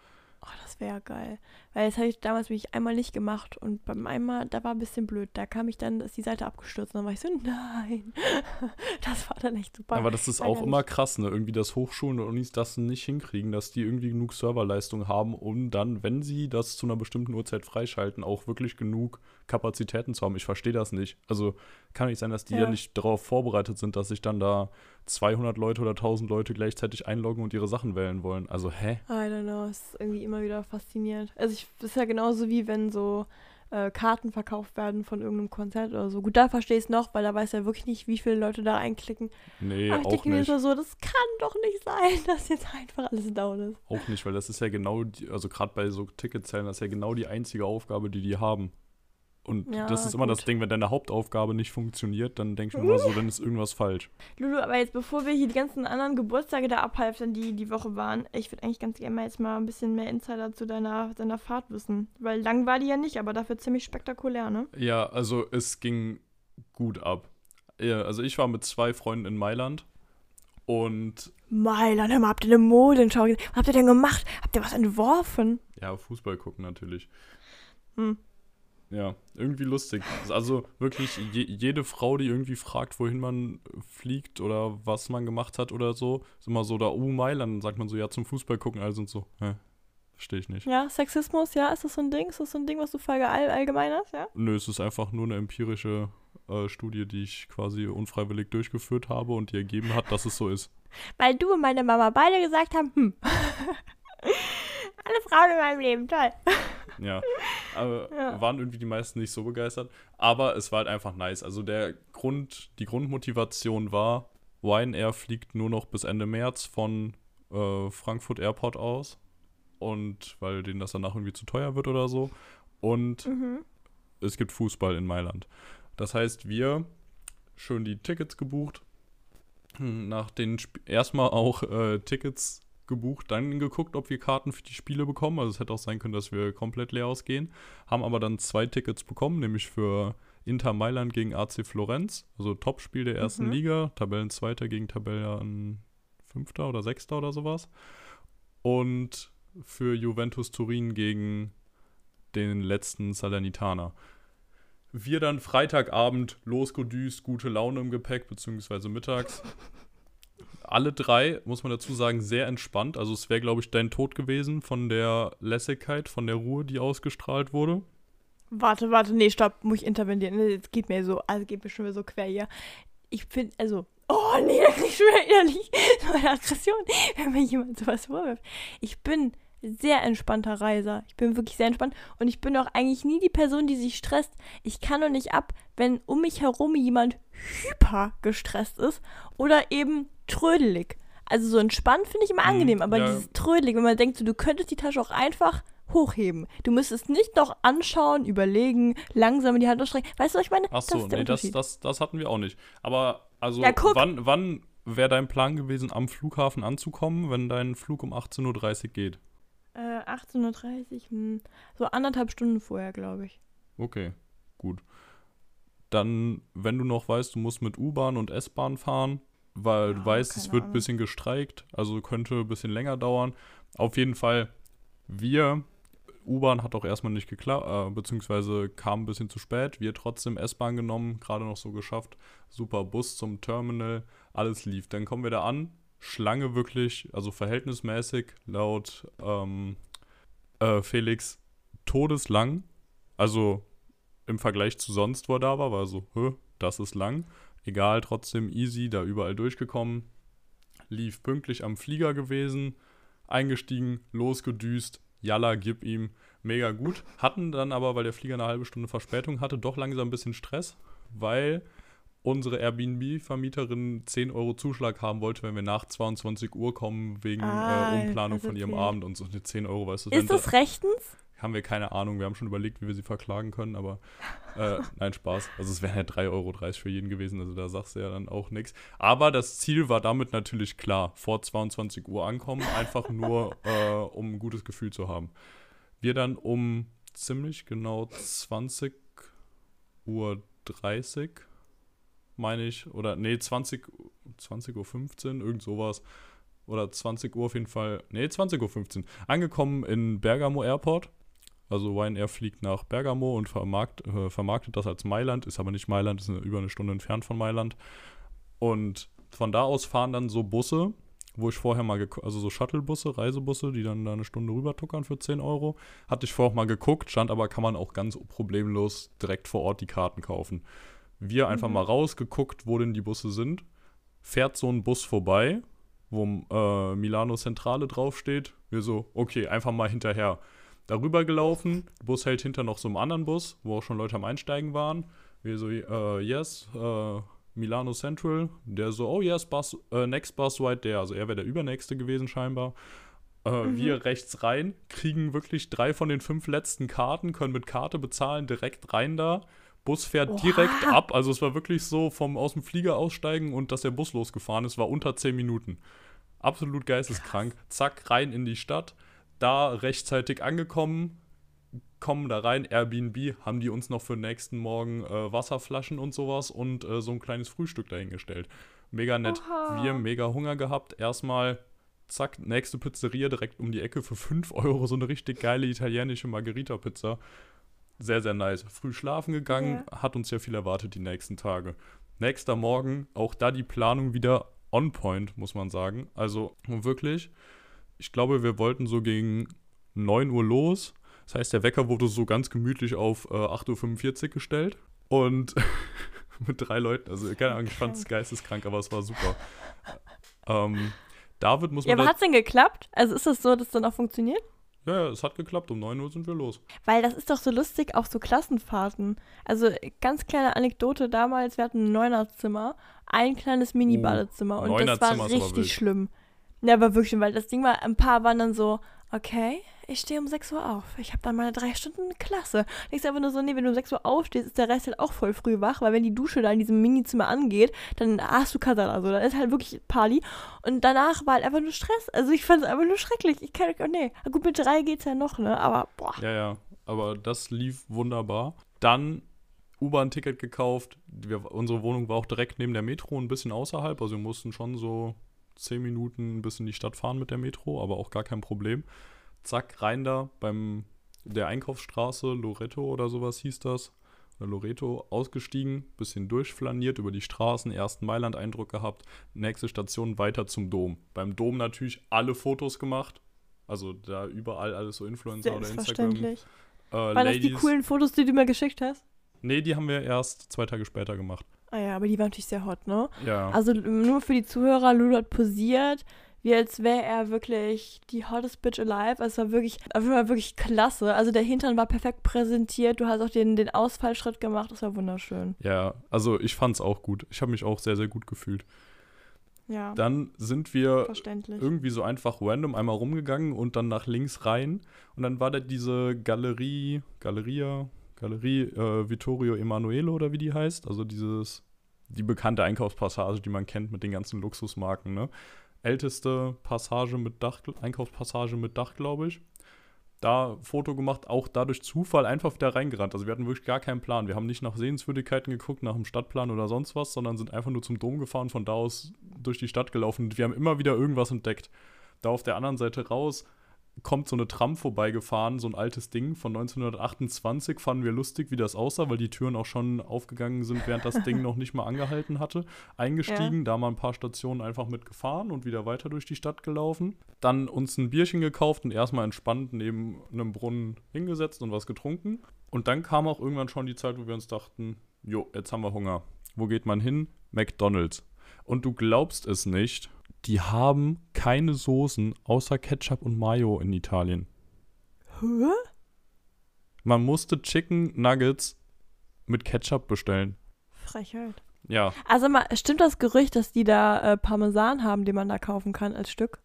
Oh, das wäre geil. Weil das habe ich damals mich einmal nicht gemacht und beim einmal, da war ein bisschen blöd. Da kam ich dann, ist die Seite abgestürzt und dann war ich so, nein. Das war dann echt super.
Aber das ist auch immer krass, ne? Irgendwie, dass Hochschulen und Unis das nicht hinkriegen, dass die irgendwie genug Serverleistung haben, um dann, wenn sie das zu einer bestimmten Uhrzeit freischalten, auch wirklich genug Kapazitäten zu haben. Ich verstehe das nicht. Also kann nicht sein, dass die ja.
Ja.
nicht darauf vorbereitet sind, dass sich dann da 200 Leute oder 1000 Leute gleichzeitig einloggen und ihre Sachen wählen wollen. Also, hä?
I don't know, es ist irgendwie immer wieder faszinierend. Also ich, das ist ja genauso wie wenn so äh, Karten verkauft werden von irgendeinem Konzert oder so. Gut, da verstehe ich es noch, weil da weiß ja wirklich nicht, wie viele Leute da einklicken.
Nee,
Aber ich
auch
denke mir
nicht.
so, so, das kann doch nicht sein, dass jetzt einfach alles down ist.
Auch nicht, weil das ist ja genau, die, also gerade bei so Ticketzellen, das ist ja genau die einzige Aufgabe, die die haben. Und
Ja,
das ist immer das
gut.
Ding, wenn deine Hauptaufgabe nicht funktioniert, dann denke ich mir immer so, dann ist irgendwas falsch.
Lulu, aber jetzt bevor wir hier die ganzen anderen Geburtstage da abhalten, die die Woche waren, ich würde eigentlich ganz gerne mal jetzt mal ein bisschen mehr Insider zu deiner, deiner Fahrt wissen. Weil lang war die ja nicht, aber dafür ziemlich spektakulär, ne?
Ja, also es ging gut ab. Ja, also ich war mit zwei Freunden in Mailand und
Mailand, hör mal, habt ihr eine Modenschau gesehen? Was habt ihr denn gemacht? Habt ihr was entworfen?
ja, Fußball gucken natürlich.
Hm.
Ja, irgendwie lustig. Also wirklich je, jede Frau, die irgendwie fragt, wohin man fliegt oder was man gemacht hat oder so, ist immer so da, oh Mailand, dann sagt man so, ja, zum Fußball gucken, alle sind so, hä, verstehe ich nicht.
Ja, Sexismus, ja, ist das so ein Ding? Ist das so ein Ding, was du all, allgemein hast, ja?
Nö, es ist einfach nur eine empirische äh, Studie, die ich quasi unfreiwillig durchgeführt habe und die ergeben hat, dass es so ist.
Weil du und meine Mama beide gesagt haben, hm. Alle Frauen in meinem Leben, toll.
Ja, aber
Ja.
waren irgendwie die meisten nicht so begeistert. Aber es war halt einfach nice. Also der Grund, die Grundmotivation war, Ryanair fliegt nur noch bis Ende März von äh, Frankfurt Airport aus. Und weil denen das danach irgendwie zu teuer wird oder so. Und
Mhm.
es gibt Fußball in Mailand. Das heißt, wir schön die Tickets gebucht. Hm, Nach den Sp erstmal auch äh, Tickets gebucht, dann geguckt, ob wir Karten für die Spiele bekommen. Also es hätte auch sein können, dass wir komplett leer ausgehen. Haben aber dann zwei Tickets bekommen, nämlich für Inter Mailand gegen AC Florenz, also Topspiel der ersten
Mhm.
Liga, Tabellenzweiter gegen Tabellenfünfter oder Sechster oder sowas. Und für Juventus Turin gegen den letzten Salernitaner. Wir dann Freitagabend losgedüst, gute Laune im Gepäck, beziehungsweise mittags. Alle drei, muss man dazu sagen, sehr entspannt. Also es wäre, glaube ich, dein Tod gewesen von der Lässigkeit, von der Ruhe, die ausgestrahlt wurde.
Warte, warte, nee, stopp, muss ich intervenieren. Jetzt geht mir so, also geht mir schon wieder so quer hier. Ich finde, also, oh nee, da krieg ich schon wieder innerlich so eine Aggression, wenn mir jemand sowas vorwirft. Ich bin sehr entspannter Reiser. Ich bin wirklich sehr entspannt und ich bin auch eigentlich nie die Person, die sich stresst. Ich kann nur nicht ab, wenn um mich herum jemand hyper gestresst ist oder eben trödelig. Also so entspannt finde ich immer
Mhm,
angenehm, aber
ja.
dieses trödelig, wenn man denkt, so, du könntest die Tasche auch einfach hochheben. Du müsstest nicht noch anschauen, überlegen, langsam in die Hand ausstrecken. Weißt du, was ich meine?
Ach so,
ist der
nee, das, das, das hatten wir auch nicht. Aber also,
Ja,
wann, wann wäre dein Plan gewesen, am Flughafen anzukommen, wenn dein Flug um 18.30 Uhr geht?
Äh, 18.30 Uhr, hm, so anderthalb Stunden vorher, glaube ich.
Okay, gut. Dann, wenn du noch weißt, du musst mit U-Bahn und S-Bahn fahren, weil du
Ja,
weißt, es wird ein bisschen gestreikt, also könnte ein bisschen länger dauern. Auf jeden Fall, wir, U-Bahn hat auch erstmal nicht geklappt, äh, beziehungsweise kam ein bisschen zu spät. Wir trotzdem S-Bahn genommen, gerade noch so geschafft. Super Bus zum Terminal, alles lief. Dann kommen wir da an, Schlange wirklich, also verhältnismäßig laut ähm, äh, Felix todeslang. Also im Vergleich zu sonst, wo er da war, war so, das ist lang. Egal, trotzdem easy, da überall durchgekommen. Lief pünktlich am Flieger gewesen, eingestiegen, losgedüst. Jalla, gib ihm, mega gut. Hatten dann aber, weil der Flieger eine halbe Stunde Verspätung hatte, doch langsam ein bisschen Stress, weil unsere Airbnb-Vermieterin 10 Euro Zuschlag haben wollte, wenn wir nach 22 Uhr kommen, wegen
Ah,
äh, Umplanung
hast
von ihrem. Abend und so. Die 10 Euro, weißt du,
Ist das rechtens?
Haben wir keine Ahnung. Wir haben schon überlegt, wie wir sie verklagen können, aber äh, nein, Spaß. Also es wären ja 3,30 Euro für jeden gewesen, also da sagst du ja dann auch nichts. Aber das Ziel war damit natürlich klar. Vor 22 Uhr ankommen, einfach nur, äh, um ein gutes Gefühl zu haben. Wir dann um ziemlich genau 20 Uhr 30, meine ich, oder nee, 20, 20 Uhr 15, irgend sowas, oder 20 Uhr auf jeden Fall, nee, 20.15 Uhr, angekommen in Bergamo Airport. Also Ryanair fliegt nach Bergamo und vermarkt, äh, vermarktet das als Mailand, ist aber nicht Mailand, ist eine, über eine Stunde entfernt von Mailand. Und von da aus fahren dann so Busse, wo ich vorher mal, also so Shuttlebusse, Reisebusse, die dann da eine Stunde rüber tuckern für 10 Euro. Hatte ich vorher auch mal geguckt, stand aber, kann man auch ganz problemlos direkt vor Ort die Karten kaufen. Wir einfach
Mhm.
mal rausgeguckt, wo denn die Busse sind. Fährt so ein Bus vorbei, wo äh, Milano Zentrale draufsteht. Wir so, okay, einfach mal hinterher. Darüber gelaufen, der Bus hält hinter noch so einem anderen Bus, wo auch schon Leute am Einsteigen waren. Wir so, äh, yes, äh, Milano Central. Der so, oh yes, bus, äh, next bus right there. Also er wäre der übernächste gewesen scheinbar. Äh,
Mhm.
Wir rechts rein, kriegen wirklich drei von den fünf letzten Karten, können mit Karte bezahlen, direkt rein da. Bus fährt
Oha.
direkt ab. Also es war wirklich so vom aus dem Flieger aussteigen und dass der Bus losgefahren ist, war unter zehn Minuten. Absolut geisteskrank. Zack, rein in die Stadt. Da rechtzeitig angekommen, kommen da rein, Airbnb, haben die uns noch für den nächsten Morgen äh, Wasserflaschen und sowas und äh, so ein kleines Frühstück dahingestellt. Mega nett.
Oha.
Wir mega Hunger gehabt. Erstmal, zack, nächste Pizzeria direkt um die Ecke für 5 Euro. So eine richtig geile italienische Margherita-Pizza. Sehr, sehr nice. Früh schlafen gegangen, hat uns ja viel erwartet die nächsten Tage. Nächster Morgen, auch da die Planung wieder on point, muss man sagen. Also wirklich, ich glaube, wir wollten so gegen 9 Uhr los. Das heißt, der Wecker wurde so ganz gemütlich auf äh, 8.45 Uhr gestellt. Und mit drei Leuten, also keine Ahnung, ich fand es geisteskrank, aber es war super. ähm, David muss
Ja,
man
aber
da,
hat's denn geklappt? Also ist das so, dass dann auch funktioniert?
ja, ja, es hat geklappt, um 9 Uhr sind wir los.
Weil das ist doch so lustig auf so Klassenfahrten. Also ganz kleine Anekdote damals, wir hatten ein Neunerzimmer, ein kleines Mini-Badezimmer und das war richtig schlimm. Ja, aber wirklich, weil das Ding war, ein paar waren dann so, okay, ich stehe um 6 Uhr auf. Ich habe dann meine drei Stunden Klasse. Ich sage einfach nur so, nee, wenn du um 6 Uhr aufstehst, ist der Rest halt auch voll früh wach, weil wenn die Dusche da in diesem Minizimmer angeht, dann hast du Kasala, so, dann ist halt wirklich Party. Und danach war halt einfach nur Stress. Also ich fand es einfach nur schrecklich. Ich kann, oh nee, gut, mit drei geht's ja noch, ne, aber boah.
Ja, ja, aber das lief wunderbar. Dann U-Bahn-Ticket gekauft. Wir, unsere Wohnung war auch direkt neben der Metro, ein bisschen außerhalb. Also wir mussten schon so 10 Minuten bis in die Stadt fahren mit der Metro, aber auch gar kein Problem. Zack, rein da beim der Einkaufsstraße, Loreto oder sowas hieß das. Loreto, ausgestiegen, bisschen durchflaniert über die Straßen, ersten Mailand-Eindruck gehabt. Nächste Station weiter zum Dom. Beim Dom natürlich alle Fotos gemacht. Also da überall alles so Influencer oder Instagram. Äh,
Waren das die
Ladies.
coolen Fotos, die du mir geschickt hast?
Nee, die haben wir erst zwei Tage später gemacht.
Ah ja, aber die waren natürlich sehr hot, ne?
Ja.
Also nur für die Zuhörer, Lulu hat posiert, wie als wäre er wirklich die hottest bitch alive. Also es war wirklich, auf jeden Fall wirklich klasse. Also der Hintern war perfekt präsentiert, du hast auch den, den Ausfallschritt gemacht, das war wunderschön.
ja, also ich fand's auch gut. Ich habe mich auch sehr, sehr gut gefühlt.
Ja,
Dann sind wir irgendwie so einfach random einmal rumgegangen und dann nach links rein. Und dann war da diese Galerie, Galeria, Galerie äh, Vittorio Emanuele oder wie die heißt. Also dieses, die bekannte Einkaufspassage, die man kennt mit den ganzen Luxusmarken, ne? Älteste Passage mit Dach, Einkaufspassage mit Dach, glaube ich. Da Foto gemacht, auch dadurch Zufall einfach wieder reingerannt. Also wir hatten wirklich gar keinen Plan. Wir haben nicht nach Sehenswürdigkeiten geguckt, nach dem Stadtplan oder sonst was, sondern sind einfach nur zum Dom gefahren, von da aus durch die Stadt gelaufen. Und wir haben immer wieder irgendwas entdeckt. Da auf der anderen Seite raus kommt so eine Tram vorbeigefahren, so ein altes Ding von 1928. Fanden wir lustig, wie das aussah, weil die Türen auch schon aufgegangen sind, während das Ding noch nicht mal angehalten hatte. Eingestiegen, da mal ein paar Stationen einfach mitgefahren und wieder weiter durch die Stadt gelaufen. Dann uns ein Bierchen gekauft und erstmal entspannt neben einem Brunnen hingesetzt und was getrunken. Und dann kam auch irgendwann schon die Zeit, wo wir uns dachten, jo, jetzt haben wir Hunger. Wo geht man hin? McDonald's. Und du glaubst es nicht, die haben keine Soßen außer Ketchup und Mayo in Italien.
Hä?
Man musste Chicken Nuggets mit Ketchup bestellen.
Frechheit.
Ja,
Also mal, stimmt das Gerücht, dass die da äh, Parmesan haben, den man da kaufen kann als Stück?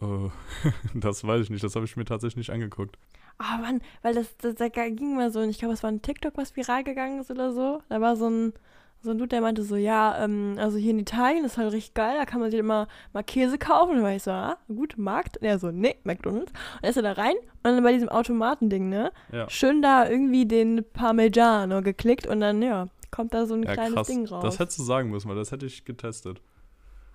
äh, das weiß ich nicht. Das habe ich mir tatsächlich nicht angeguckt.
Ah Mann, weil das, das, da ging mal so, und ich glaube, es war ein TikTok, was viral gegangen ist oder so. Da war so ein, so ein Dude, der meinte so, ja, ähm, also hier in Italien ist halt richtig geil, da kann man sich immer mal Käse kaufen. Und dann war ich so, ah, gut, Markt. Und er so, nee, McDonalds. Und dann ist er da rein und dann bei diesem Automatending, ne,
Ja.
schön da irgendwie den Parmigiano geklickt und dann, ja, kommt da so ein
Ja,
kleines
krass.
Ding raus.
Das hättest du sagen müssen, weil das hätte ich getestet.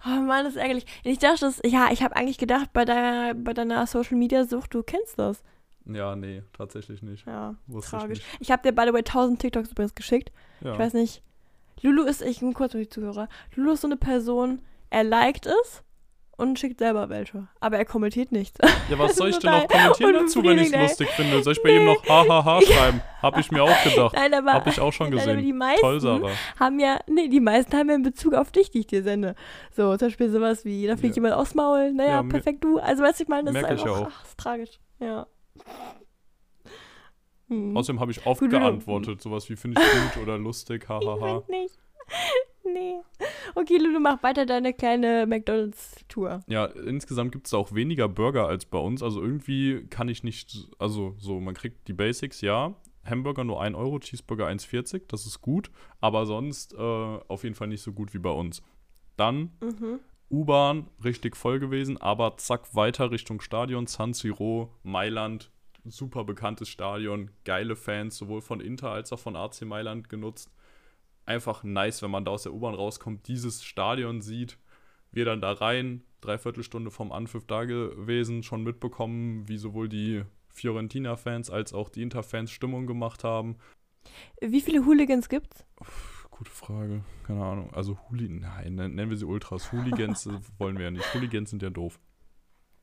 Oh Mann, das ist ärgerlich. Ich dachte, das, ja, ich habe eigentlich gedacht, bei deiner, bei deiner Social-Media-Sucht, du kennst das.
Ja, nee, tatsächlich nicht.
Ja,
Wusste
tragisch.
ich.
Ich habe dir, by the way, 1000 TikToks übrigens geschickt.
Ja.
Ich weiß nicht. Lulu ist, ich bin kurz für die Zuhörer. Lulu ist so eine Person, er liked es und schickt selber welche. Aber er kommentiert nichts.
Ja, was soll ich denn noch kommentieren dazu, wenn ich es lustig finde? Soll ich bei ihm noch hahaha schreiben? Hab ich mir auch gedacht.
Nein, aber,
Hab ich auch schon
nein, aber
gesehen.
die meisten
Toll, Sarah.
haben ja, nee, die meisten haben ja in Bezug auf dich, die ich dir sende. So, zum Beispiel sowas wie, da fliegt
Ja.
jemand aufs Maul, naja,
Ja,
perfekt du. Also, weißt du, ich meine, das ist
ich
einfach,
ja auch.
ach, ist tragisch. Ja. Hm.
Außerdem habe ich oft
du-
geantwortet. Sowas wie finde ich gut oder lustig,
Ich
hahaha.
find nicht. nee. Okay, Lulu, mach weiter deine kleine McDonalds-Tour.
Ja, insgesamt gibt es auch weniger Burger als bei uns. Also irgendwie kann ich nicht, also so, man kriegt die Basics, ja. Hamburger nur 1 Euro, Cheeseburger 1,40, das ist gut. Aber sonst äh, auf jeden Fall nicht so gut wie bei uns. Dann
Mhm.
U-Bahn, richtig voll gewesen, aber zack, weiter Richtung Stadion, San Siro, Mailand, super bekanntes Stadion, geile Fans, sowohl von Inter als auch von AC Mailand genutzt. Einfach nice, wenn man da aus der U-Bahn rauskommt, dieses Stadion sieht, wir dann da rein, dreiviertel Stunde vom Anpfiff da gewesen, schon mitbekommen, wie sowohl die Fiorentina-Fans als auch die Inter-Fans Stimmung gemacht haben.
Wie viele Hooligans gibt's?
Gute Frage, keine Ahnung. Also Hooli, nein, nen- nennen wir sie Ultras. Hooligans wollen wir ja nicht. Hooligans sind ja doof.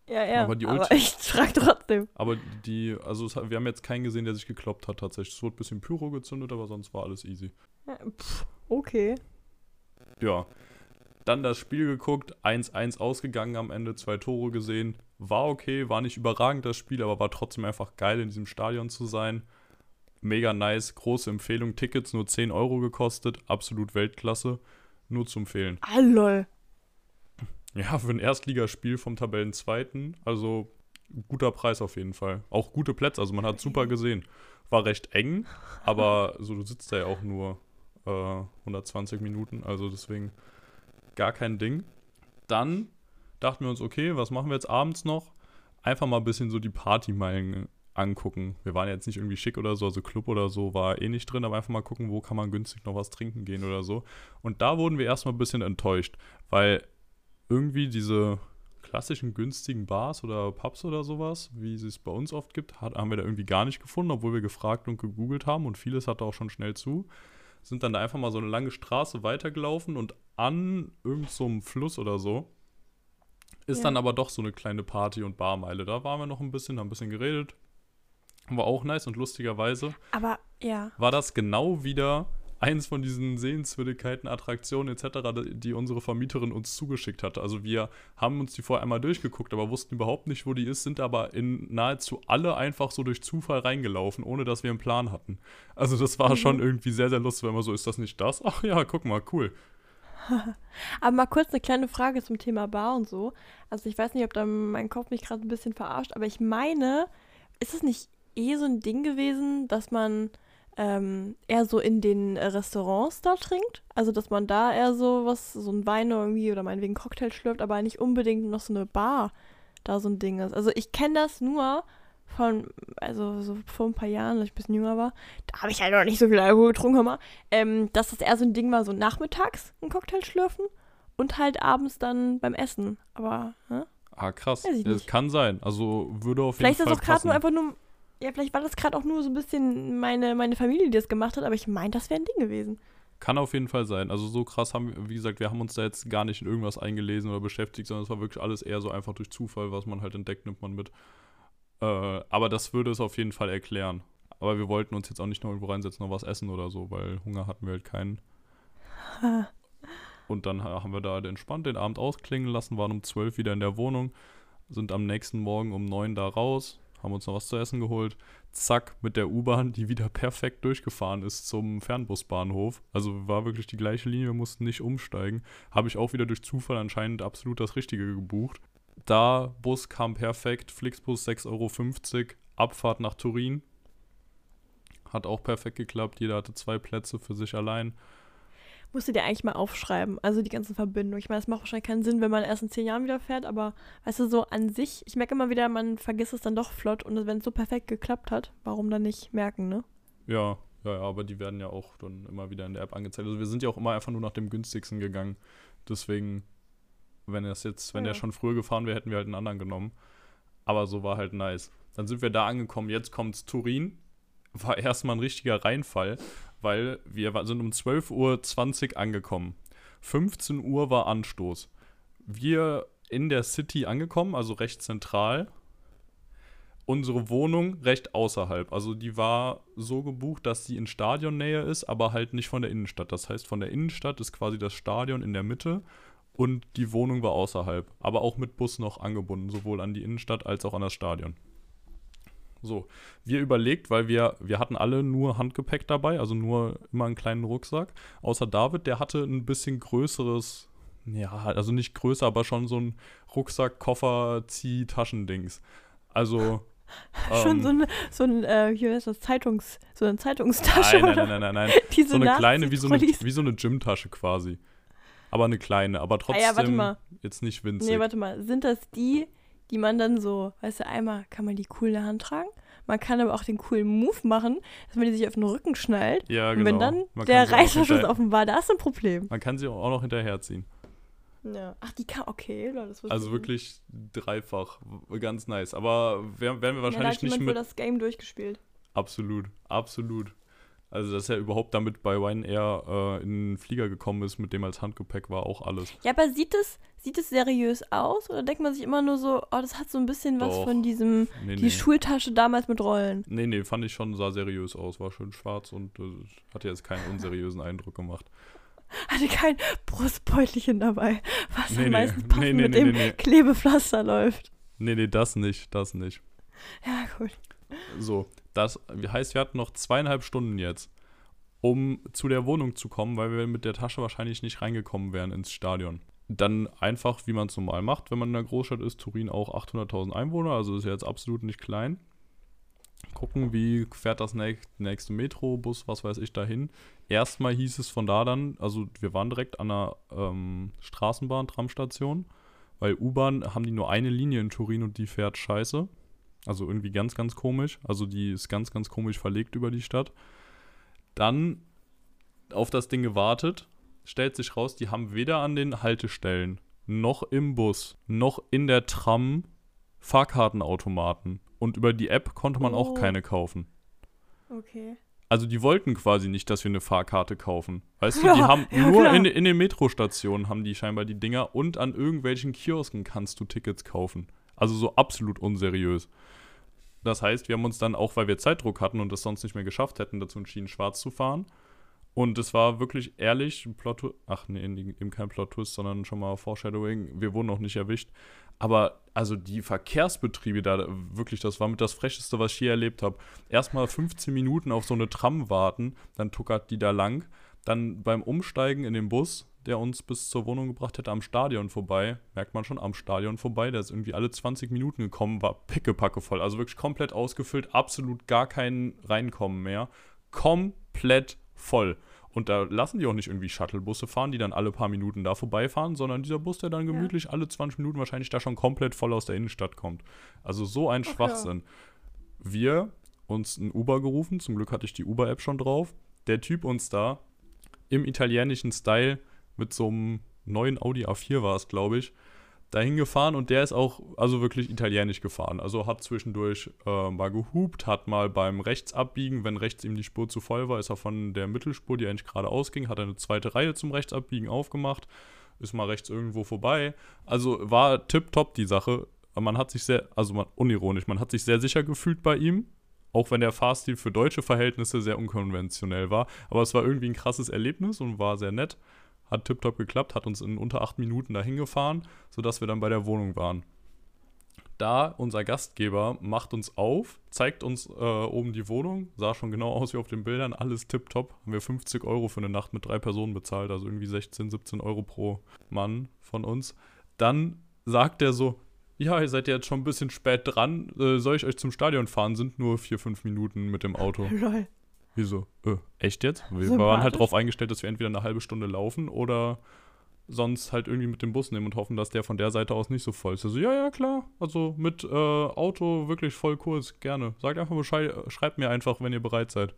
Ja, ja.
Aber die
aber
Ulti-
ich frag trotzdem.
Aber die, also es, wir haben jetzt keinen gesehen, der sich gekloppt hat tatsächlich. Es wurde ein bisschen Pyro gezündet, aber sonst war alles easy.
Ja, pff, okay.
Ja. Dann das Spiel geguckt, 1-1 ausgegangen am Ende, zwei Tore gesehen. War okay, war nicht überragend das Spiel, aber war trotzdem einfach geil, in diesem Stadion zu sein. Mega nice, große Empfehlung. Tickets nur 10 Euro gekostet, absolut Weltklasse. Nur zu empfehlen.
Ah, lol.
Ja, für ein Erstligaspiel vom Tabellenzweiten, also guter Preis auf jeden Fall. Auch gute Plätze, also man hat super gesehen. War recht eng, aber so du sitzt da ja auch nur äh, 120 Minuten, also deswegen gar kein Ding. Dann dachten wir uns, okay, was machen wir jetzt abends noch? Einfach mal ein bisschen so die Partymeilen angucken. Wir waren jetzt nicht irgendwie schick oder so, also Club oder so war eh nicht drin, aber einfach mal gucken, wo kann man günstig noch was trinken gehen oder so. Und da wurden wir erstmal ein bisschen enttäuscht, weil irgendwie diese klassischen günstigen Bars oder Pubs oder sowas, wie es bei uns oft gibt, hat, haben wir da irgendwie gar nicht gefunden, obwohl wir gefragt und gegoogelt haben und vieles hatte auch schon schnell zu. Sind dann da einfach mal so eine lange Straße weitergelaufen und an irgendeinem so Fluss oder so ist
Ja.
dann aber doch so eine kleine Party- und Barmeile. Da waren wir noch ein bisschen, haben ein bisschen geredet. War auch nice und lustigerweise
Aber ja.
war das genau wieder eins von diesen Sehenswürdigkeiten, Attraktionen etc., die unsere Vermieterin uns zugeschickt hatte. Also wir haben uns die vorher einmal durchgeguckt, aber wussten überhaupt nicht, wo die ist, sind aber in nahezu alle einfach so durch Zufall reingelaufen, ohne dass wir einen Plan hatten. Also das war
Mhm.
schon irgendwie sehr, sehr lustig, wenn man so, ist das nicht das? Ach ja, guck mal, cool.
Aber mal kurz eine kleine Frage zum Thema Bar und so. Also ich weiß nicht, ob da mein Kopf mich gerade ein bisschen verarscht, aber ich meine, ist es nicht eh so ein Ding gewesen, dass man ähm, eher so in den äh, Restaurants da trinkt? Also dass man da eher so was, so ein Wein irgendwie oder meinetwegen Cocktail schlürft, aber nicht unbedingt noch so eine Bar da so ein Ding ist. Also ich kenne das nur von, also so vor ein paar Jahren, als ich ein bisschen jünger war, da habe ich halt noch nicht so viel Alkohol getrunken, mal, ähm, dass das eher so ein Ding war, so nachmittags einen Cocktail schlürfen und halt abends dann beim Essen. Aber, ne?
Ah, krass. Das kann sein. Also würde auf
Vielleicht ist
jeden
das
Fall
auch gerade nur einfach nur, ja, vielleicht war das gerade auch nur so ein bisschen meine, meine Familie, die das gemacht hat, aber ich meine, das wäre ein Ding gewesen.
Kann auf jeden Fall sein. Also so krass haben wir, wie gesagt, wir haben uns da jetzt gar nicht in irgendwas eingelesen oder beschäftigt, sondern es war wirklich alles eher so einfach durch Zufall, was man halt entdeckt, nimmt man mit. Äh, aber das würde es auf jeden Fall erklären. Aber wir wollten uns jetzt auch nicht noch irgendwo reinsetzen, noch was essen oder so, weil Hunger hatten wir halt keinen. Und dann ha- haben wir da entspannt den Abend ausklingen lassen, waren um 12 wieder in der Wohnung, sind am nächsten Morgen um 9 da raus, haben uns noch was zu essen geholt. Zack, mit der U-Bahn, die wieder perfekt durchgefahren ist zum Fernbusbahnhof. Also war wirklich die gleiche Linie, wir mussten nicht umsteigen. Habe ich auch wieder durch Zufall anscheinend absolut das Richtige gebucht. Da, Bus kam perfekt, Flixbus 6,50 Euro, Abfahrt nach Turin. Hat auch perfekt geklappt, jeder hatte zwei Plätze für sich allein.
Musst du dir eigentlich mal aufschreiben, also die ganzen Verbindungen. Ich meine, es macht wahrscheinlich keinen Sinn, wenn man erst in zehn Jahren wieder fährt, aber weißt du, so an sich, ich merke immer wieder, man vergisst es dann doch flott und wenn es so perfekt geklappt hat, warum dann nicht merken, ne?
Ja, ja, ja, aber die werden ja auch dann immer wieder in der App angezeigt. Also wir sind ja auch immer einfach nur nach dem günstigsten gegangen. Deswegen Wenn es jetzt, wenn
Ja.
der schon früher gefahren wäre, hätten wir halt einen anderen genommen. Aber so war halt nice. Dann sind wir da angekommen. Jetzt kommt's Turin. War erstmal ein richtiger Reinfall, weil wir sind um 12.20 Uhr angekommen. 15 Uhr war Anstoß. Wir in der City angekommen, also recht zentral. Unsere Wohnung recht außerhalb. Also die war so gebucht, dass sie in Stadionnähe ist, aber halt nicht von der Innenstadt. Das heißt, von der Innenstadt ist quasi das Stadion in der Mitte und die Wohnung war außerhalb. Aber auch mit Bus noch angebunden, sowohl an die Innenstadt als auch an das Stadion. So, wir überlegt, weil wir, wir hatten alle nur Handgepäck dabei, also nur immer einen kleinen Rucksack. Außer David, der hatte ein bisschen größeres, ja, also nicht größer, aber schon so ein Rucksack, Koffer, Zieh, Taschendings. Also.
Schon
ähm,
so ein, so ein äh, hier ist das Zeitungs, so eine Zeitungstasche
Nein, nein, nein, nein, nein, nein.
diese
So eine kleine, wie so eine, wie so eine Gymtasche quasi. Aber eine kleine, aber
Ah
trotzdem
ja, warte mal.
jetzt nicht winzig.
Nee, warte mal. Sind das die, die man dann so, weißt du, einmal kann man die cool in der Hand tragen, man kann aber auch den coolen Move machen, dass man die sich auf den Rücken schnallt.
ja,
Und
genau.
wenn dann
Man
der Reißverschluss offen war, da ist ein Problem.
Man kann sie auch noch hinterherziehen.
Ja. Ach, die kann, okay, Leute, das
Also
ich
wirklich dreifach. Ganz nice. Aber wer- werden wir
nicht. Ja, da
wahrscheinlich
hat
nicht
jemand wohl
mit.
das Game durchgespielt.
Absolut, absolut. Also, dass er überhaupt damit bei Ryanair äh, in den Flieger gekommen ist, mit dem als Handgepäck war auch alles.
Ja, aber sieht es, sieht es seriös aus? Oder denkt man sich immer nur so, oh, das hat so ein bisschen was
Doch.
von diesem,
Nee,
die
nee.
Schultasche damals mit Rollen?
Nee, nee, fand ich schon, sah seriös aus. War schön schwarz und äh, hatte jetzt keinen unseriösen Eindruck gemacht.
Hatte kein Brustbeutelchen dabei, was
Nee,
dann
nee.
meistens
Nee,
passend
nee,
mit
nee,
dem
nee, nee.
Klebepflaster läuft.
Nee, nee, das nicht, das nicht.
Ja, gut.
So, das heißt, wir hatten noch zweieinhalb Stunden jetzt, um zu der Wohnung zu kommen, weil wir mit der Tasche wahrscheinlich nicht reingekommen wären ins Stadion. Dann einfach, wie man es normal macht, wenn man in einer Großstadt ist, Turin auch 800.000 Einwohner, also ist ja jetzt absolut nicht klein. Gucken, wie fährt das näch- nächste Metrobus, was weiß ich, dahin. Erstmal hieß es von da dann, also wir waren direkt an einer ähm, Straßenbahn-Tramstation, weil U-Bahn haben die nur eine Linie in Turin und die fährt scheiße. Also irgendwie ganz, ganz komisch. Also die ist ganz, ganz komisch verlegt über die Stadt. Dann auf das Ding gewartet. Stellt sich raus, die haben weder an den Haltestellen, noch im Bus, noch in der Tram Fahrkartenautomaten. Und über die App konnte man auch
Oh.
keine kaufen.
Okay.
Also die wollten quasi nicht, dass wir eine Fahrkarte kaufen. Weißt du,
Ja,
die haben
ja,
nur in, in den Metrostationen haben die scheinbar die Dinger und an irgendwelchen Kiosken kannst du Tickets kaufen. Also so absolut unseriös. Das heißt, wir haben uns dann auch, weil wir Zeitdruck hatten und es sonst nicht mehr geschafft hätten, dazu entschieden, schwarz zu fahren. Und es war wirklich ehrlich, ein Plot ach nee, eben kein Plot-Twist, sondern schon mal Foreshadowing. Wir wurden noch nicht erwischt. Aber also die Verkehrsbetriebe da, wirklich, das war mit das Frecheste, was ich je erlebt habe. Erstmal 15 Minuten auf so eine Tram warten, dann tuckert die da lang. Dann beim Umsteigen in den Bus, der uns bis zur Wohnung gebracht hätte, am Stadion vorbei. Merkt man schon, am Stadion vorbei. Der ist irgendwie alle 20 Minuten gekommen, war pickepacke voll. Also wirklich komplett ausgefüllt, absolut gar kein Reinkommen mehr. Komplett voll. Und da lassen die auch nicht irgendwie Shuttlebusse fahren, die dann alle paar Minuten da vorbeifahren, sondern dieser Bus, der dann gemütlich alle 20 Minuten wahrscheinlich da schon komplett voll aus der Innenstadt kommt. Also so ein
Ach ja.
Schwachsinn. Wir uns ein Uber gerufen, zum Glück hatte ich die Uber-App schon drauf. Der Typ uns da im italienischen Style mit so einem neuen Audi A4 war es, glaube ich, dahin gefahren und der ist auch, also wirklich italienisch gefahren. Also hat zwischendurch äh, mal gehupt, hat mal beim Rechtsabbiegen, wenn rechts ihm die Spur zu voll war, ist er von der Mittelspur, die eigentlich geradeaus ging, hat eine zweite Reihe zum Rechtsabbiegen aufgemacht, ist mal rechts irgendwo vorbei. Also war tipptopp die Sache. Man hat sich sehr, also man, unironisch, man hat sich sehr sicher gefühlt bei ihm. Auch wenn der Fahrstil für deutsche Verhältnisse sehr unkonventionell war. Aber es war irgendwie ein krasses Erlebnis und war sehr nett. Hat tipptopp geklappt, hat uns in unter acht Minuten dahin gefahren, sodass wir dann bei der Wohnung waren. Da unser Gastgeber macht uns auf, zeigt uns äh, oben die Wohnung, sah schon genau aus wie auf den Bildern, alles tipptopp. Haben wir 50 Euro für eine Nacht mit drei Personen bezahlt, also irgendwie 16, 17 Euro pro Mann von uns. Dann sagt er so, ja, ihr seid jetzt schon ein bisschen spät dran, äh, soll ich euch zum Stadion fahren? Sind nur vier, fünf Minuten mit dem Auto.
Lol.
Wieso? Äh, echt jetzt? Wir waren halt darauf eingestellt, dass wir entweder eine halbe Stunde laufen oder sonst halt irgendwie mit dem Bus nehmen und hoffen, dass der von der Seite aus nicht so voll ist. Also, ja, ja, klar. Also mit äh, Auto wirklich voll Kurs, gerne. Sagt einfach Bescheid, äh, schreibt mir einfach, wenn ihr bereit seid.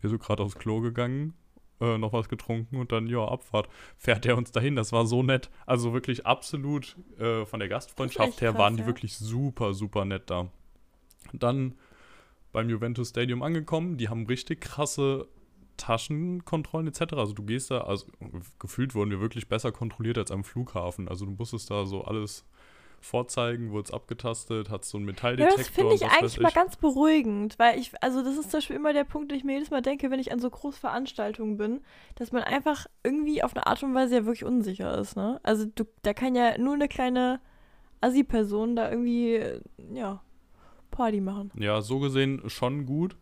Wir sind gerade aufs Klo gegangen. äh, noch was getrunken und dann, ja, Abfahrt. Fährt er uns dahin. Das war so nett. Also wirklich absolut äh, von der Gastfreundschaft her
krass,
waren die
ja.
wirklich super, super nett da. Dann beim Juventus Stadium angekommen. Die haben richtig krasse Taschenkontrollen etc. Also du gehst da, also gefühlt wurden wir wirklich besser kontrolliert als am Flughafen. Also du musstest da so alles vorzeigen, wurdest abgetastet, hast so einen
Ja,
Metalldetektor.
das finde ich eigentlich
weiß
mal
ich.
ganz beruhigend, weil ich, also das ist zum Beispiel immer der Punkt, den ich mir jedes Mal denke, wenn ich an so Großveranstaltungen bin, dass man einfach irgendwie auf eine Art und Weise ja wirklich unsicher ist, ne? Also du, da kann ja nur eine kleine Assi-Person da irgendwie, ja, Party machen.
Ja, so gesehen schon gut.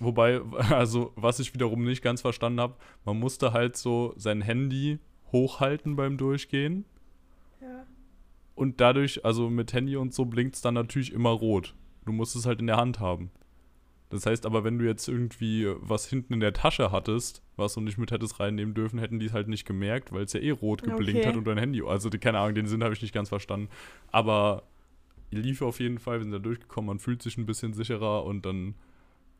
Wobei, also was ich wiederum nicht ganz verstanden habe, man musste halt so sein Handy hochhalten beim Durchgehen.
Ja.
Und dadurch, also mit Handy und so, blinkt es dann natürlich immer rot. Du musst es halt in der Hand haben. Das heißt aber, wenn du jetzt irgendwie was hinten in der Tasche hattest, was du nicht mit hättest reinnehmen dürfen, hätten die es halt nicht gemerkt, weil es ja eh rot geblinkt
Okay.
hat und dein Handy. Also, die, keine Ahnung, den Sinn habe ich nicht ganz verstanden. Aber lief auf jeden Fall, wir sind da durchgekommen, man fühlt sich ein bisschen sicherer und dann.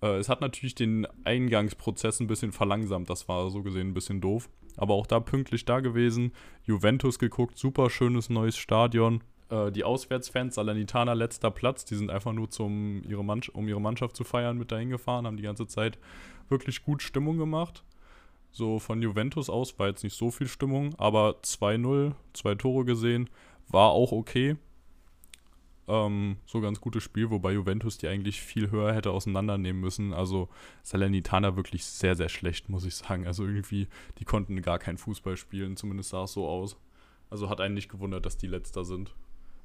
Äh, es hat natürlich den Eingangsprozess ein bisschen verlangsamt, das war so gesehen ein bisschen doof. Aber auch da pünktlich da gewesen, Juventus geguckt, super schönes neues Stadion. Äh, die Auswärtsfans, Salernitaner letzter Platz, die sind einfach nur zum, ihre um ihre Mannschaft zu feiern mit dahin gefahren, haben die ganze Zeit wirklich gut Stimmung gemacht. So von Juventus aus war jetzt nicht so viel Stimmung, aber 2-0, zwei Tore gesehen, war auch okay. Ähm, so ganz gutes Spiel, wobei Juventus die eigentlich viel höher hätte auseinandernehmen müssen. Also Salernitana wirklich sehr, sehr schlecht, muss ich sagen. Also irgendwie, die konnten gar kein Fußball spielen, zumindest sah es so aus. Also hat einen nicht gewundert, dass die Letzter sind.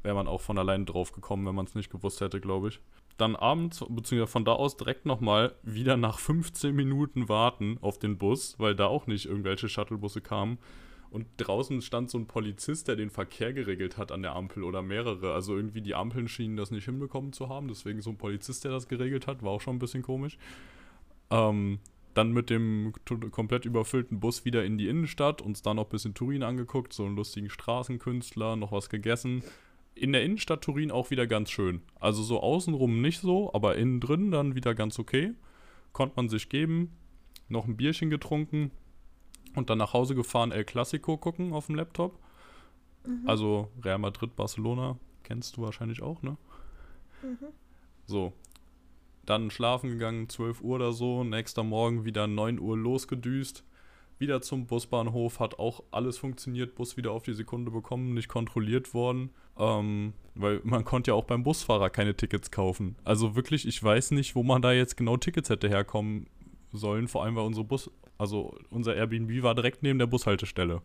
Wäre man auch von allein drauf gekommen, wenn man es nicht gewusst hätte, glaube ich. Dann abends, beziehungsweise von da aus direkt nochmal wieder nach 15 Minuten warten auf den Bus, weil da auch nicht irgendwelche Shuttlebusse kamen. Und draußen stand so ein Polizist, der den Verkehr geregelt hat an der Ampel oder mehrere. Also irgendwie die Ampeln schienen das nicht hinbekommen zu haben. Deswegen so ein Polizist, der das geregelt hat, war auch schon ein bisschen komisch. Ähm, dann mit dem komplett überfüllten Bus wieder in die Innenstadt, uns da noch ein bisschen Turin angeguckt, so einen lustigen Straßenkünstler, noch was gegessen. In der Innenstadt Turin auch wieder ganz schön. Also so außenrum nicht so, aber innen drin dann wieder ganz okay. Konnte man sich geben. Noch ein Bierchen getrunken und dann nach Hause gefahren, El Clasico gucken auf dem Laptop. Also Real Madrid, Barcelona, kennst du wahrscheinlich auch, ne? So. Dann schlafen gegangen, 12 Uhr oder so. Nächster Morgen wieder 9 Uhr losgedüst. Wieder zum Busbahnhof, hat auch alles funktioniert, Bus wieder auf die Sekunde bekommen, nicht kontrolliert worden. Ähm, weil man konnte ja auch beim Busfahrer keine Tickets kaufen. Also wirklich, ich weiß nicht, wo man da jetzt genau Tickets hätte herkommen sollen, vor allem weil unsere Bus, also unser Airbnb war direkt neben der Bushaltestelle.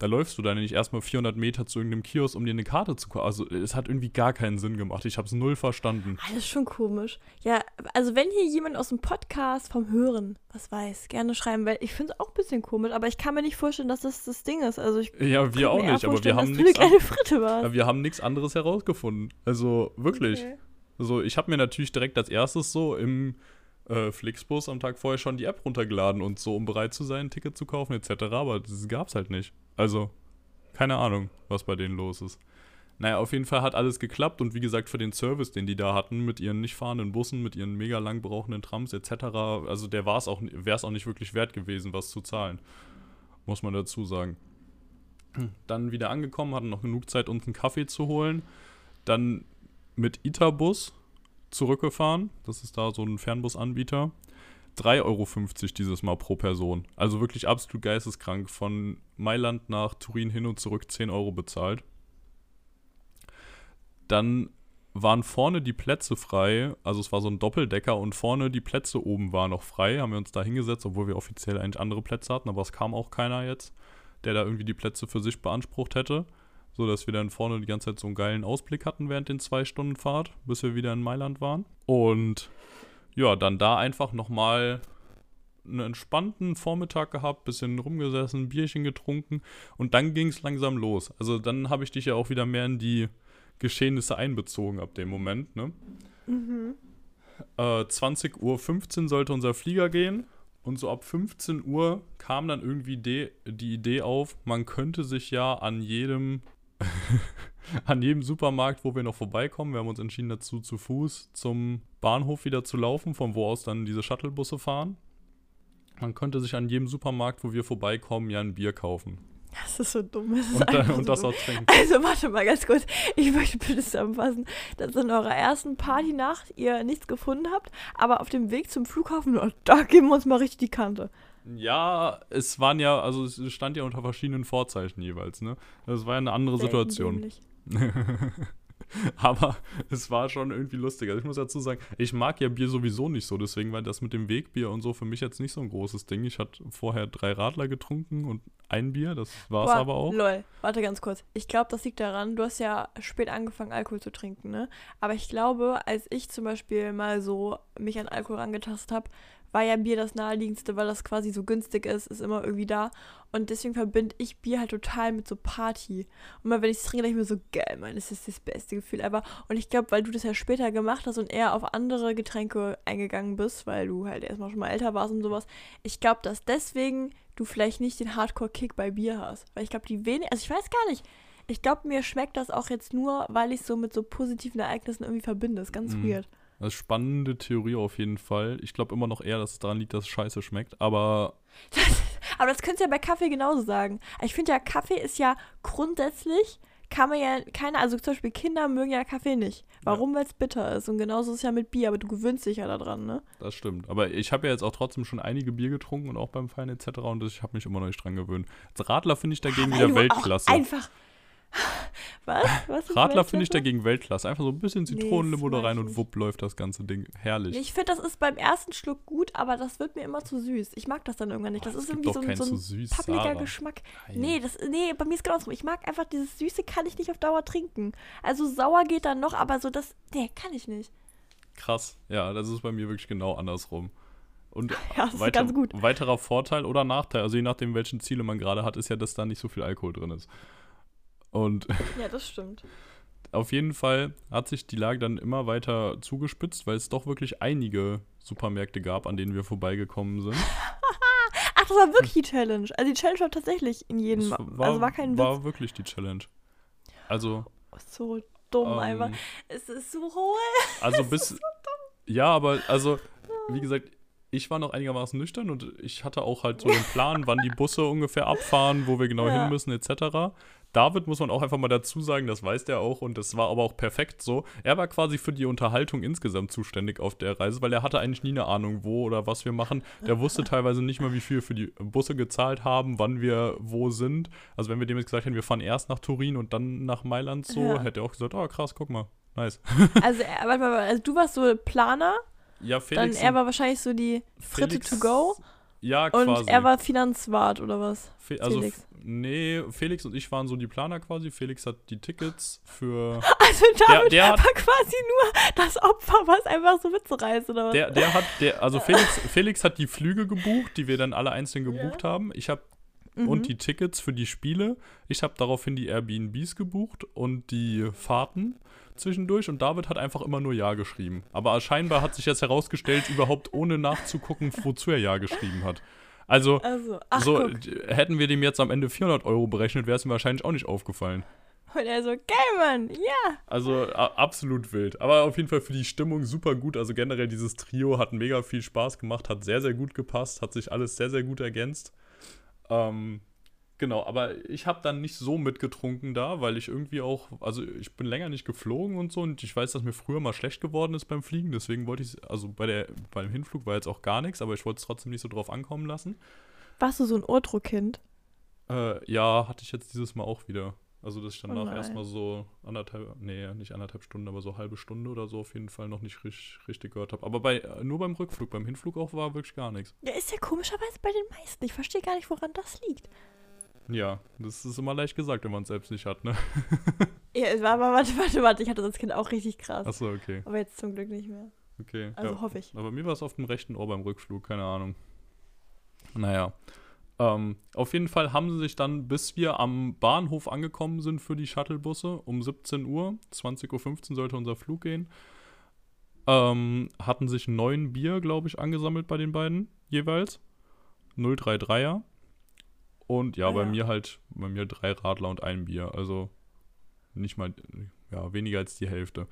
Da läufst du dann nicht erstmal 400 Meter zu irgendeinem Kiosk, um dir eine Karte zu kaufen. Also es hat irgendwie gar keinen Sinn gemacht. Ich habe es null verstanden.
Ah, das ist schon komisch. Ja, also wenn hier jemand aus dem Podcast vom Hören was weiß, gerne schreiben, weil ich finde es auch ein bisschen komisch, aber ich kann mir nicht vorstellen, dass das das Ding ist. Also ich
Ja, wir auch nicht, aber wir haben nichts an-. Ja, wir haben nichts anderes herausgefunden. Also wirklich.
Okay.
Also ich habe mir natürlich direkt als erstes so im äh, Flixbus am Tag vorher schon die App runtergeladen und so, um bereit zu sein, ein Ticket zu kaufen etc. Aber das gab's halt nicht. Also keine Ahnung, was bei denen los ist. Naja, auf jeden Fall hat alles geklappt und wie gesagt, für den Service, den die da hatten, mit ihren nicht fahrenden Bussen, mit ihren mega lang brauchenden Trams etc., also der war es auch, wäre es auch nicht wirklich wert gewesen, was zu zahlen. Muss man dazu sagen. Dann wieder angekommen, hatten noch genug Zeit, uns einen Kaffee zu holen. Dann mit Itabus zurückgefahren. Das ist da so ein Fernbusanbieter. 3,50 Euro dieses Mal pro Person. Also wirklich absolut geisteskrank. Von Mailand nach Turin hin und zurück 10 Euro bezahlt. Dann waren vorne die Plätze frei. Also es war so ein Doppeldecker und vorne die Plätze oben waren noch frei. Haben wir uns da hingesetzt, obwohl wir offiziell eigentlich andere Plätze hatten. Aber es kam auch keiner jetzt, der da irgendwie die Plätze für sich beansprucht hätte. So dass wir dann vorne die ganze Zeit so einen geilen Ausblick hatten während den zwei Stunden Fahrt, bis wir wieder in Mailand waren. Und ja, dann da einfach nochmal einen entspannten Vormittag gehabt, bisschen rumgesessen, Bierchen getrunken und dann ging es langsam los. Also dann habe ich dich ja auch wieder mehr in die Geschehnisse einbezogen ab dem Moment, ne?
Mhm.
Äh, 20.15 Uhr sollte unser Flieger gehen. Und so ab 15 Uhr kam dann irgendwie de die Idee auf, man könnte sich ja an jedem, an jedem Supermarkt, wo wir noch vorbeikommen, wir haben uns entschieden dazu, zu Fuß zum Bahnhof wieder zu laufen, von wo aus dann diese Shuttlebusse fahren. Man könnte sich an jedem Supermarkt, wo wir vorbeikommen, ja ein Bier kaufen.
Das ist so dumm. Das ist
Und, äh, und
so
das
dumm.
auch trinken.
Also warte mal ganz kurz. Ich möchte bitte zusammenfassen, dass in eurer ersten Partynacht ihr nichts gefunden habt, aber auf dem Weg zum Flughafen, oh, da geben wir uns mal richtig die Kante.
Ja, es waren ja, also es stand ja unter verschiedenen Vorzeichen jeweils, ne? Das war ja eine andere
Selten
Situation. Aber es war schon irgendwie lustig. Also ich muss dazu sagen, ich mag ja Bier sowieso nicht so, deswegen war das mit dem Wegbier und so für mich jetzt nicht so ein großes Ding. Ich hatte vorher drei Radler getrunken und ein Bier, das war es aber auch.
Lol, warte ganz kurz. Ich glaube, das liegt daran, du hast ja spät angefangen, Alkohol zu trinken, ne? Aber ich glaube, als ich zum Beispiel mal so mich an Alkohol rangetastet habe, war ja Bier das naheliegendste, weil das quasi so günstig ist, ist immer irgendwie da. Und deswegen verbinde ich Bier halt total mit so Party. Und mal, wenn ich es trinke, denke ich mir so, geil, Mann, das ist das beste Gefühl ever. Und ich glaube, weil du das ja später gemacht hast und eher auf andere Getränke eingegangen bist, weil du halt erstmal schon mal älter warst und sowas, ich glaube, dass deswegen du vielleicht nicht den Hardcore-Kick bei Bier hast. Weil ich glaube, die wenig, also ich weiß gar nicht. Ich glaube, mir schmeckt das auch jetzt nur, weil ich es so mit so positiven Ereignissen irgendwie verbinde. ist ganz
Mhm.
weird.
Das ist spannende Theorie auf jeden Fall. Ich glaube immer noch eher, dass es daran liegt, dass es scheiße schmeckt. Aber
Aber das könntest du ja bei Kaffee genauso sagen. Ich finde ja, Kaffee ist ja grundsätzlich, kann man ja, keine, also zum Beispiel Kinder mögen ja Kaffee nicht. Warum? Weil es bitter ist. Und genauso ist es ja mit Bier, aber du gewöhnst dich ja daran, ne?
das stimmt. Aber ich habe ja jetzt auch trotzdem schon einige Bier getrunken und auch beim Feiern etc. Und ich habe mich immer noch nicht dran gewöhnt. Als Radler finde ich dagegen
Weil
wieder Weltklasse.
Auch einfach. Was? Was
Radler finde ich dagegen Weltklasse. Einfach so ein bisschen
Nee,
Zitronenlimo
das
da rein und wupp läuft das ganze Ding. Herrlich.
Ich finde, das ist beim ersten Schluck gut, aber das wird mir immer zu süß. Ich mag das dann irgendwann nicht. Das
Boah,
ist irgendwie so ein, so ein
süß,
pappeliger
Sarah.
Geschmack.
Nein.
Nee, das, nee, bei mir ist genau so. Ich mag einfach dieses Süße, kann ich nicht auf Dauer trinken. Also sauer geht dann noch, aber so das, nee, kann ich nicht.
Krass. Ja, das ist bei mir wirklich genau andersrum. Und
Ja, das ist
weiter,
ganz gut.
weiterer Vorteil oder Nachteil, also je nachdem, welchen Ziele man gerade hat, ist ja, dass da nicht so viel Alkohol drin ist. Und
Ja, das stimmt.
auf jeden Fall hat sich die Lage dann immer weiter zugespitzt, weil es doch wirklich einige Supermärkte gab, an denen wir vorbeigekommen sind.
Ach, das war wirklich die Challenge. Also die Challenge war tatsächlich in jedem.
Das
also war kein
war
Witz.
wirklich die Challenge. Also,
So dumm
ähm,
einfach. Es ist so hohl.
also bis. Ja, aber also, wie gesagt, ich war noch einigermaßen nüchtern und ich hatte auch halt so den Plan, wann die Busse ungefähr abfahren, wo wir genau
Ja.
hin müssen, etc. David muss man auch einfach mal dazu sagen, das weiß der auch und das war aber auch perfekt so. Er war quasi für die Unterhaltung insgesamt zuständig auf der Reise, weil er hatte eigentlich nie eine Ahnung, wo oder was wir machen. Der wusste teilweise nicht mal, wie viel wir für die Busse gezahlt haben, wann wir wo sind. Also wenn wir dem jetzt gesagt hätten, wir fahren erst nach Turin und dann nach Mailand so,
Ja.
hätte er auch gesagt, oh krass, guck mal, nice.
Also, er, warte mal, also du warst so Planer,
Ja,
dann
Felix.
er war wahrscheinlich so die Fritte
Felix-
to go
Ja,
und
quasi.
er war Finanzwart oder was?
Fe also,
Felix.
Nee, Felix und ich waren so die Planer quasi. Felix hat die Tickets für.
Also David
der hat-
war quasi nur das Opfer, was einfach so mitzureißen oder was?
Der, der hat, der, also Felix, Felix hat die Flüge gebucht, die wir dann alle einzeln gebucht haben. Ich habe
Mhm.
und die Tickets für die Spiele. Ich habe daraufhin die Airbnbs gebucht und die Fahrten zwischendurch und David hat einfach immer nur Ja geschrieben. Aber scheinbar hat sich jetzt herausgestellt, überhaupt ohne nachzugucken, wozu er Ja geschrieben hat. Also,
Also, ach
so
guck.
hätten wir dem jetzt am Ende 400 Euro berechnet, wäre es ihm wahrscheinlich auch nicht aufgefallen.
Und er so, geil, Mann, ja.
Also absolut wild. Aber auf jeden Fall für die Stimmung super gut. Also generell dieses Trio hat mega viel Spaß gemacht, hat sehr, sehr gut gepasst, hat sich alles sehr, sehr gut ergänzt. Ähm, genau, aber ich habe dann nicht so mitgetrunken da, weil ich irgendwie auch, also ich bin länger nicht geflogen und so und ich weiß, dass mir früher mal schlecht geworden ist beim Fliegen. Deswegen wollte ich, also bei der, beim Hinflug war jetzt auch gar nichts, aber ich wollte es trotzdem nicht so drauf ankommen lassen.
Warst du so ein Ohrdruckkind?
Äh, ja, hatte ich jetzt dieses Mal auch wieder. Also, dass ich
Oh
danach
nein.
erstmal so anderthalb, nee, nicht anderthalb Stunden, aber so halbe Stunde oder so auf jeden Fall noch nicht richtig, richtig gehört habe. Aber bei, äh, nur beim Rückflug, beim Hinflug auch war wirklich gar nichts.
Ja, ist ja komischerweise bei den meisten. Ich verstehe gar nicht, woran das liegt.
Ja, das ist immer leicht gesagt, wenn man es selbst nicht hat, ne?
Ja, es war aber, warte, warte, warte, ich hatte das Kind auch richtig krass.
Achso, okay,
Aber jetzt zum Glück nicht mehr.
okay.
Also
ja.
hoffe ich.
Aber mir war es auf dem rechten Ohr beim Rückflug, keine Ahnung. Naja. Ähm, auf jeden Fall haben sie sich dann, bis wir am Bahnhof angekommen sind für die Shuttlebusse, um 17 Uhr, 20.15 Uhr sollte unser Flug gehen, ähm, hatten sich neun Bier, glaube ich, angesammelt bei den beiden jeweils. 033er. Und ja,
Ah,
bei
ja.
mir halt, bei mir drei Radler und ein Bier. Also nicht mal, ja, weniger als die Hälfte.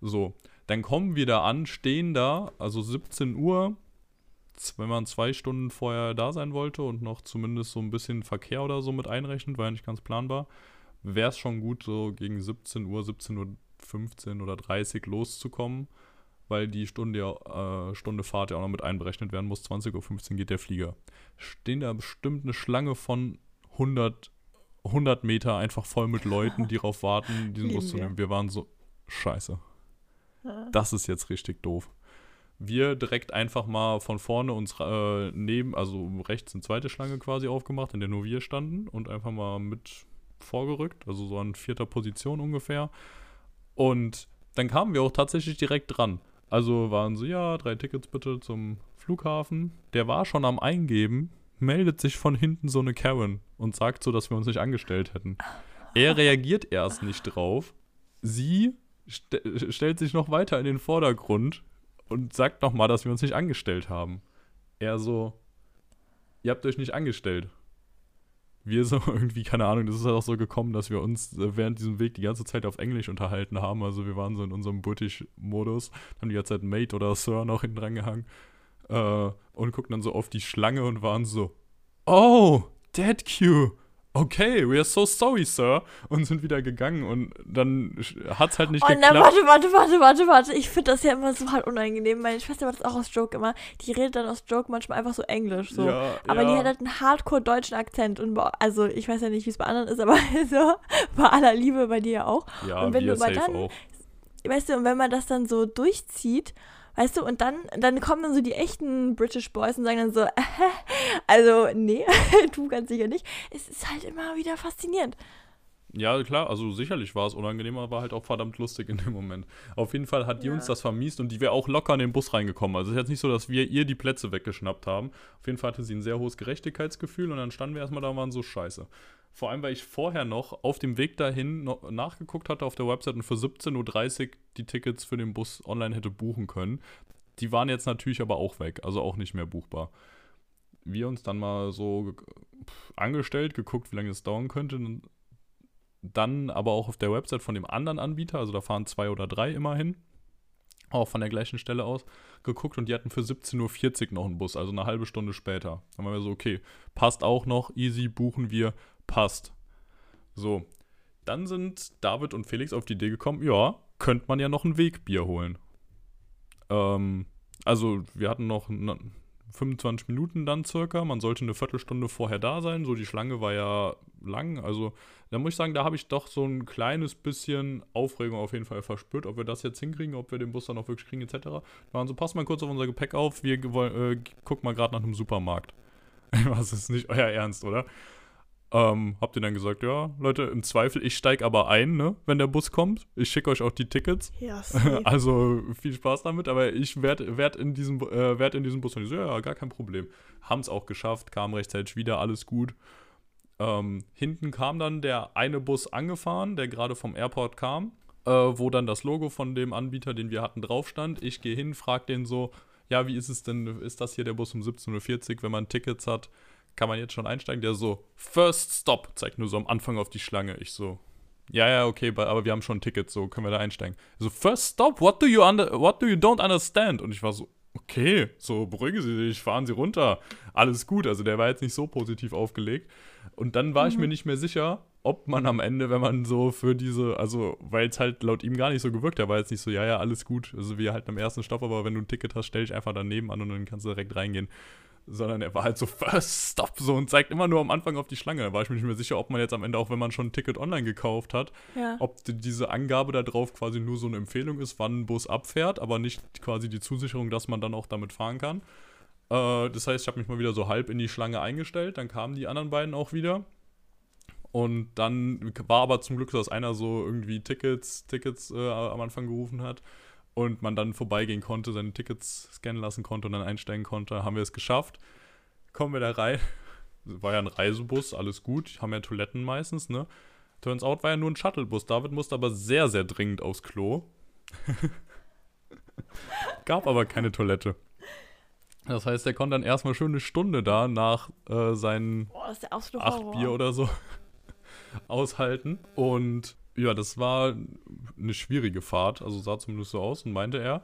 So, dann kommen wir da an, stehen da, also 17 Uhr, wenn man zwei Stunden vorher da sein wollte und noch zumindest so ein bisschen Verkehr oder so mit einrechnet, war ja nicht ganz planbar, wäre es schon gut, so gegen 17 Uhr, 17 Uhr 15 oder 30 loszukommen, weil die Stunde, äh, Stunde Fahrt ja auch noch mit einberechnet werden muss. 20.15 Uhr geht der Flieger. Stehen da bestimmt eine Schlange von 100, 100 Meter einfach voll mit Leuten, die darauf warten, diesen Bus zu nehmen. Wir waren so, scheiße. Das ist jetzt richtig doof. Wir direkt einfach mal von vorne uns äh, neben, also rechts eine zweite Schlange quasi aufgemacht, in der nur wir standen und einfach mal mit vorgerückt, also so an vierter Position ungefähr. Und dann kamen wir auch tatsächlich direkt dran. Also waren so, ja, drei Tickets bitte zum Flughafen. Der war schon am Eingeben, meldet sich von hinten so eine Karen und sagt so, dass wir uns nicht angestellt hätten. Er reagiert erst nicht drauf. Sie st stellt sich noch weiter in den Vordergrund und sagt nochmal, dass wir uns nicht angestellt haben. Er so, ihr habt euch nicht angestellt wir so irgendwie, keine Ahnung, das ist halt auch so gekommen, dass wir uns äh, während diesem Weg die ganze Zeit auf Englisch unterhalten haben. Also wir waren so in unserem British-Modus, haben die ganze Zeit Mate oder Sir noch hinten dran gehangen äh, und guckten dann so auf die Schlange und waren so, oh, Dead Q okay, we are so sorry, Sir. Und sind wieder gegangen und dann hat es halt nicht oh, geklappt.
Na, warte, warte, warte, warte, warte. Ich finde das ja immer so halt unangenehm. Meine Schwester macht das auch aus Joke immer. Die redet dann aus Joke manchmal einfach so Englisch. So. Ja, aber ja. die hat halt einen hardcore deutschen Akzent. Und also ich weiß ja nicht, wie es bei anderen ist, aber so bei aller Liebe bei dir auch.
Ja,
und wenn
wir du safe dann, auch.
Weißt du, und wenn man das dann so durchzieht Weißt du, und dann, dann kommen dann so die echten British Boys und sagen dann so, äh, also, nee, du ganz sicher nicht. Es ist halt immer wieder faszinierend.
Ja, klar, also sicherlich war es unangenehm, aber halt auch verdammt lustig in dem Moment. Auf jeden Fall hat die ja. uns das vermiest und die wäre auch locker in den Bus reingekommen. Also es ist jetzt nicht so, dass wir ihr die Plätze weggeschnappt haben. Auf jeden Fall hatte sie ein sehr hohes Gerechtigkeitsgefühl und dann standen wir erstmal da und waren so scheiße. Vor allem, weil ich vorher noch auf dem Weg dahin nachgeguckt hatte auf der Website und für 17.30 Uhr die Tickets für den Bus online hätte buchen können. Die waren jetzt natürlich aber auch weg, also auch nicht mehr buchbar. Wir uns dann mal so angestellt, geguckt, wie lange es dauern könnte. Dann aber auch auf der Website von dem anderen Anbieter, also da fahren zwei oder drei immerhin, auch von der gleichen Stelle aus, geguckt und die hatten für 17.40 Uhr noch einen Bus, also eine halbe Stunde später. Dann waren wir so, okay, passt auch noch, easy, buchen wir, passt. So, dann sind David und Felix auf die Idee gekommen, ja, könnte man ja noch ein Wegbier holen. Ähm, also wir hatten noch 25 Minuten dann circa. Man sollte eine Viertelstunde vorher da sein. So die Schlange war ja lang. Also da muss ich sagen, da habe ich doch so ein kleines bisschen Aufregung auf jeden Fall verspürt, ob wir das jetzt hinkriegen, ob wir den Bus dann auch wirklich kriegen etc. Da waren so, pass mal kurz auf unser Gepäck auf. Wir äh, gucken mal gerade nach einem Supermarkt. Was ist nicht euer Ernst, oder? Ähm, habt ihr dann gesagt, ja, Leute, im Zweifel, ich steige aber ein, ne, wenn der Bus kommt. Ich schicke euch auch die Tickets.
Ja,
also viel Spaß damit, aber ich werde werd in, diesem, äh, werd in diesem Bus. Und ich so, ja, gar kein Problem. Haben es auch geschafft, kam rechtzeitig wieder, alles gut. Ähm, hinten kam dann der eine Bus angefahren, der gerade vom Airport kam, äh, wo dann das Logo von dem Anbieter, den wir hatten, drauf stand. Ich gehe hin, frage den so, ja, wie ist es denn, ist das hier der Bus um 17.40 Uhr, wenn man Tickets hat? Kann man jetzt schon einsteigen? Der so, First Stop, zeigt nur so am Anfang auf die Schlange. Ich so, ja, ja, okay, aber wir haben schon ein Ticket, so können wir da einsteigen. So, First Stop, what do you under, what do you don't understand? Und ich war so, okay, so beruhigen Sie sich, fahren Sie runter. Alles gut, also der war jetzt nicht so positiv aufgelegt. Und dann war mhm. ich mir nicht mehr sicher, ob man am Ende, wenn man so für diese, also, weil es halt laut ihm gar nicht so gewirkt, er war jetzt nicht so, ja, ja, alles gut, also wir halt am ersten Stopp, aber wenn du ein Ticket hast, stell dich einfach daneben an und dann kannst du direkt reingehen sondern er war halt so First Stop so und zeigt immer nur am Anfang auf die Schlange. Da war ich mir nicht mehr sicher, ob man jetzt am Ende, auch wenn man schon ein Ticket online gekauft hat, ja. ob die, diese Angabe da drauf quasi nur so eine Empfehlung ist, wann ein Bus abfährt, aber nicht quasi die Zusicherung, dass man dann auch damit fahren kann. Äh, das heißt, ich habe mich mal wieder so halb in die Schlange eingestellt, dann kamen die anderen beiden auch wieder. Und dann war aber zum Glück, dass einer so irgendwie Tickets, Tickets äh, am Anfang gerufen hat und man dann vorbeigehen konnte, seine Tickets scannen lassen konnte und dann einsteigen konnte, haben wir es geschafft. Kommen wir da rein. War ja ein Reisebus, alles gut. Haben ja Toiletten meistens, ne? Turns out war ja nur ein Shuttlebus. David musste aber sehr, sehr dringend aufs Klo. Gab aber keine Toilette. Das heißt, er konnte dann erstmal schön eine Stunde da nach äh, seinen
Boah,
acht Bier oder so aushalten. Und ja, das war eine schwierige Fahrt, also sah zumindest so aus und meinte er.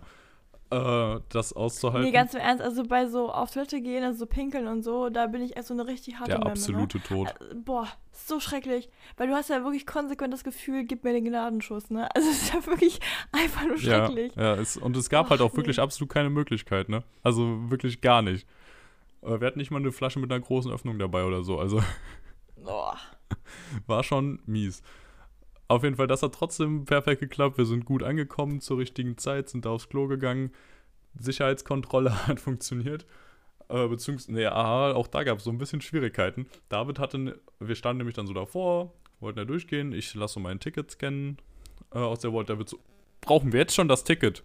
äh, das auszuhalten.
Nee, ganz im Ernst, also bei so auf Toilette gehen, also so pinkeln und so, da bin ich echt so eine richtig harte
Der
Memme,
absolute Tod.
Ne? Äh, Boah, ist so schrecklich. Weil du hast ja wirklich konsequent das Gefühl, gib mir den Gnadenschuss, ne? Also es ist ja wirklich einfach nur
Ja,
schrecklich.
ja es, und es gab
Och,
halt auch
nee.
wirklich absolut keine Möglichkeit, ne? Also wirklich gar nicht. Äh, wir hatten nicht mal eine Flasche mit einer großen Öffnung dabei oder so. Also
Boah.
war schon mies. Auf jeden Fall, das hat trotzdem perfekt geklappt. Wir sind gut angekommen zur richtigen Zeit, sind da aufs Klo gegangen. Sicherheitskontrolle hat funktioniert. Äh, beziehungsweise, nee, aha, auch da gab es so ein bisschen Schwierigkeiten. David hatte, ne- wir standen nämlich dann so davor, wollten ja durchgehen. Ich lasse so mein Ticket scannen äh, aus der Vault. David so, brauchen wir jetzt schon das Ticket?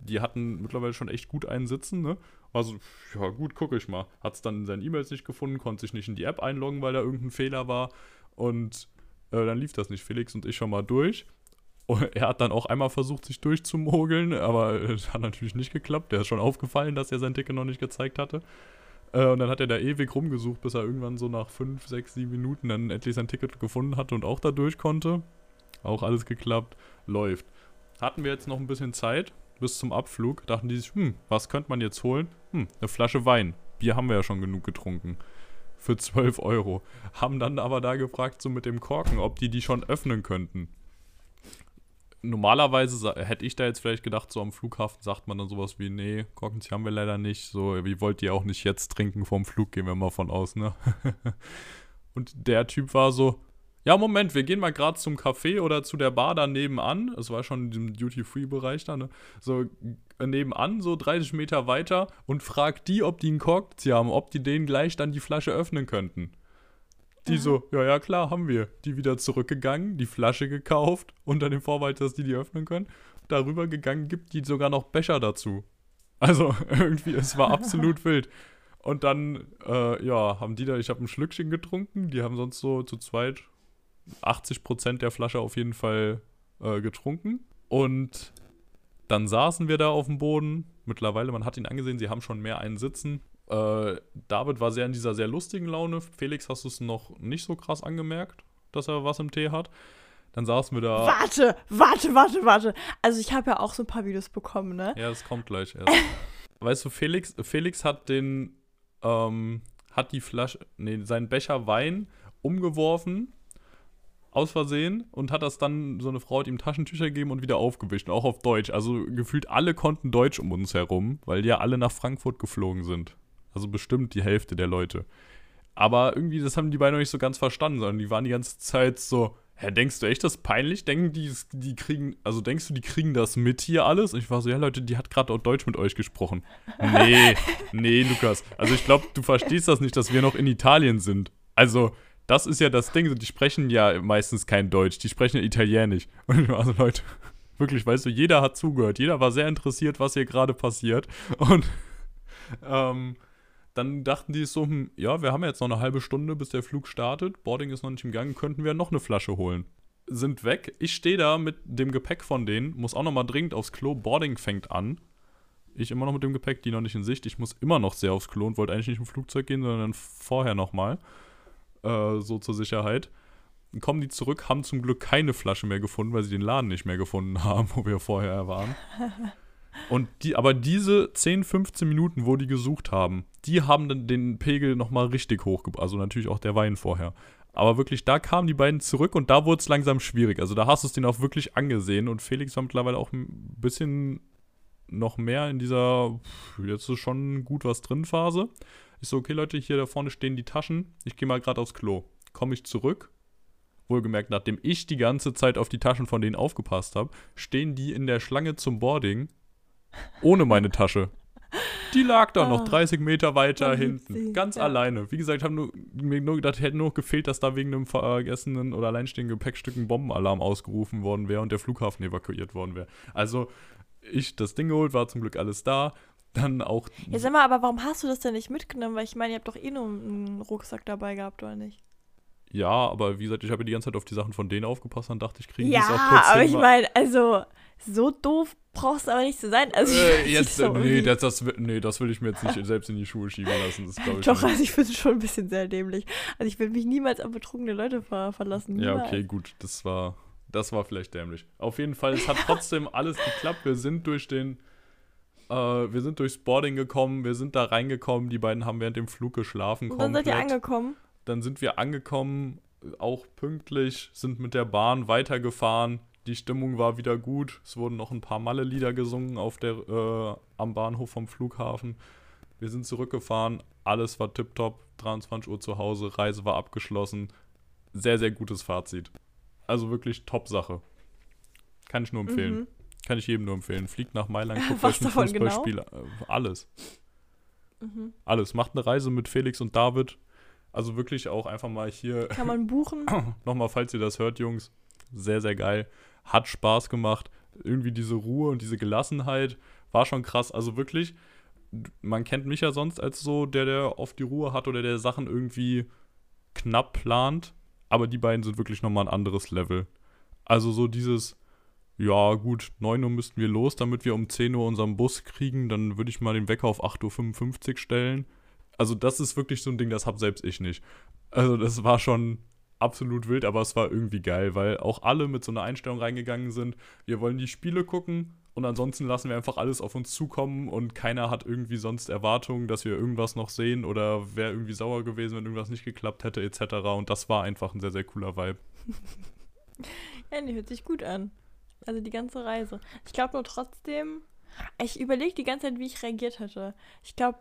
Die hatten mittlerweile schon echt gut einen sitzen, ne? Also, ja gut, gucke ich mal. Hat es dann in seinen E-Mails nicht gefunden, konnte sich nicht in die App einloggen, weil da irgendein Fehler war. Und äh, dann lief das nicht. Felix und ich schon mal durch. Er hat dann auch einmal versucht, sich durchzumogeln, aber es hat natürlich nicht geklappt. Der ist schon aufgefallen, dass er sein Ticket noch nicht gezeigt hatte. Äh, und dann hat er da ewig rumgesucht, bis er irgendwann so nach 5, 6, 7 Minuten dann endlich sein Ticket gefunden hatte und auch da durch konnte. Auch alles geklappt. Läuft. Hatten wir jetzt noch ein bisschen Zeit bis zum Abflug. Dachten die sich, hm, was könnte man jetzt holen? Hm, eine Flasche Wein. Bier haben wir ja schon genug getrunken. Für 12 Euro. Haben dann aber da gefragt, so mit dem Korken, ob die die schon öffnen könnten. Normalerweise hätte ich da jetzt vielleicht gedacht, so am Flughafen sagt man dann sowas wie, nee, Korkenzieher haben wir leider nicht. So, wie wollt ihr auch nicht jetzt trinken vorm Flug, gehen wir mal von aus, ne? Und der Typ war so, ja, Moment, wir gehen mal gerade zum Café oder zu der Bar da nebenan. Es war schon in diesem Duty-Free-Bereich da, ne? So äh, nebenan, so 30 Meter weiter und fragt die, ob die einen Korkenzieher haben, ob die denen gleich dann die Flasche öffnen könnten. Die
Aha.
so, ja, ja, klar, haben wir. Die wieder zurückgegangen, die Flasche gekauft, unter dem Vorwand, dass die die öffnen können. Darüber gegangen, gibt die sogar noch Becher dazu. Also irgendwie, es war absolut wild. Und dann, äh, ja, haben die da, ich habe ein Schlückchen getrunken, die haben sonst so zu zweit 80% der Flasche auf jeden Fall äh, getrunken. Und dann saßen wir da auf dem Boden. Mittlerweile, man hat ihn angesehen, sie haben schon mehr einen sitzen. Äh, David war sehr in dieser sehr lustigen Laune. Felix, hast du es noch nicht so krass angemerkt, dass er was im Tee hat? Dann saßen wir da.
Warte, warte, warte, warte. Also ich habe ja auch so ein paar Videos bekommen, ne?
Ja, das kommt gleich erst. weißt du, Felix, Felix hat den, ähm, hat die Flasche, nee, seinen Becher Wein umgeworfen, aus Versehen, und hat das dann, so eine Frau hat ihm Taschentücher gegeben und wieder aufgewischt, auch auf Deutsch. Also gefühlt alle konnten Deutsch um uns herum, weil die ja alle nach Frankfurt geflogen sind. Also bestimmt die Hälfte der Leute. Aber irgendwie, das haben die beiden noch nicht so ganz verstanden, sondern die waren die ganze Zeit so, hä, denkst du echt, das ist peinlich? Denken die, die kriegen, also denkst du, die kriegen das mit hier alles? Und ich war so, ja Leute, die hat gerade auch Deutsch mit euch gesprochen. Nee, nee, Lukas. Also ich glaube, du verstehst das nicht, dass wir noch in Italien sind. Also, das ist ja das Ding, die sprechen ja meistens kein Deutsch, die sprechen ja Italienisch. Und ich Leute, wirklich, weißt du, jeder hat zugehört, jeder war sehr interessiert, was hier gerade passiert. Und ähm, dann dachten die so, hm, ja, wir haben jetzt noch eine halbe Stunde, bis der Flug startet. Boarding ist noch nicht im Gang, könnten wir noch eine Flasche holen. Sind weg. Ich stehe da mit dem Gepäck von denen, muss auch noch mal dringend aufs Klo. Boarding fängt an. Ich immer noch mit dem Gepäck, die noch nicht in Sicht. Ich muss immer noch sehr aufs Klo und wollte eigentlich nicht im Flugzeug gehen, sondern vorher noch mal. Äh, so zur Sicherheit. Dann kommen die zurück, haben zum Glück keine Flasche mehr gefunden, weil sie den Laden nicht mehr gefunden haben, wo wir vorher waren. Und die, aber diese 10, 15 Minuten, wo die gesucht haben, die haben dann den Pegel nochmal richtig hochgebracht. Also natürlich auch der Wein vorher. Aber wirklich, da kamen die beiden zurück und da wurde es langsam schwierig. Also da hast du es denen auch wirklich angesehen und Felix war mittlerweile auch ein bisschen noch mehr in dieser, jetzt ist schon gut was drin Phase. Ich so, okay Leute, hier da vorne stehen die Taschen. Ich gehe mal gerade aufs Klo. Komme ich zurück. Wohlgemerkt, nachdem ich die ganze Zeit auf die Taschen von denen aufgepasst habe, stehen die in der Schlange zum Boarding ohne meine Tasche. Die lag da noch
Ah.
30 Meter weiter hinten.
sie,
Ganz
ja.
alleine. Wie gesagt, haben nur, mir nur gedacht, hätte nur gefehlt, dass da wegen einem vergessenen oder alleinstehenden Gepäckstück ein Bombenalarm ausgerufen worden wäre und der Flughafen evakuiert worden wäre. Also, ich das Ding geholt, war zum Glück alles da. Dann auch.
Ja, sag mal, aber warum hast du das denn nicht mitgenommen? Weil ich meine, ihr habt doch eh nur einen Rucksack dabei gehabt, oder nicht?
Ja, aber wie gesagt, ich habe ja die ganze Zeit auf die Sachen von denen aufgepasst, dann dachte ich, kriegen die
Ja,
es auch kurz
aber
hin,
ich meine, also, so doof brauchst du aber nicht zu sein. Also,
Äh, jetzt,
so
nee, das, das, nee, das will ich mir jetzt nicht selbst in die Schuhe schieben lassen. Das ich
Doch,
nicht.
also ich finde es schon ein bisschen sehr dämlich. Also ich will mich niemals auf betrunkene Leute ver verlassen.
Ja,
Niemals.
okay, gut. Das war, das war vielleicht dämlich. Auf jeden Fall, es hat trotzdem alles geklappt. Wir sind durch den Äh, wir sind durchs Boarding gekommen, wir sind da reingekommen, die beiden haben während dem Flug geschlafen.
Und dann seid ihr angekommen.
Dann sind wir angekommen, auch pünktlich, sind mit der Bahn weitergefahren. Die Stimmung war wieder gut. Es wurden noch ein paar Malle-Lieder gesungen auf der, äh, am Bahnhof vom Flughafen. Wir sind zurückgefahren, alles war tipptopp, 23 Uhr zu Hause, Reise war abgeschlossen. Sehr, sehr gutes Fazit. Also wirklich Top-Sache. Kann ich nur empfehlen.
Mhm.
Kann ich jedem nur empfehlen. Fliegt nach Mailand, guckt euch ein
genau?
Fußballspiel äh, Alles.
Mhm.
Alles. Macht eine Reise mit Felix und David. Also wirklich auch einfach mal hier
Kann man buchen.
nochmal, falls ihr das hört, Jungs. Sehr, sehr geil. Hat Spaß gemacht. Irgendwie diese Ruhe und diese Gelassenheit war schon krass. Also wirklich, man kennt mich ja sonst als so der, der oft die Ruhe hat oder der Sachen irgendwie knapp plant. Aber die beiden sind wirklich nochmal ein anderes Level. Also so dieses, ja gut, 9 Uhr müssten wir los, damit wir um 10 Uhr unseren Bus kriegen. Dann würde ich mal den Wecker auf 8.55 Uhr stellen. Also das ist wirklich so ein Ding, das hab selbst ich nicht. Also das war schon absolut wild, aber es war irgendwie geil, weil auch alle mit so einer Einstellung reingegangen sind. Wir wollen die Spiele gucken und ansonsten lassen wir einfach alles auf uns zukommen und keiner hat irgendwie sonst Erwartungen, dass wir irgendwas noch sehen oder wäre irgendwie sauer gewesen, wenn irgendwas nicht geklappt hätte etc. Und das war einfach ein sehr, sehr cooler Vibe.
Ja, die hört sich gut an. Also die ganze Reise. Ich glaube nur trotzdem, ich überlege die ganze Zeit, wie ich reagiert hätte. Ich glaube,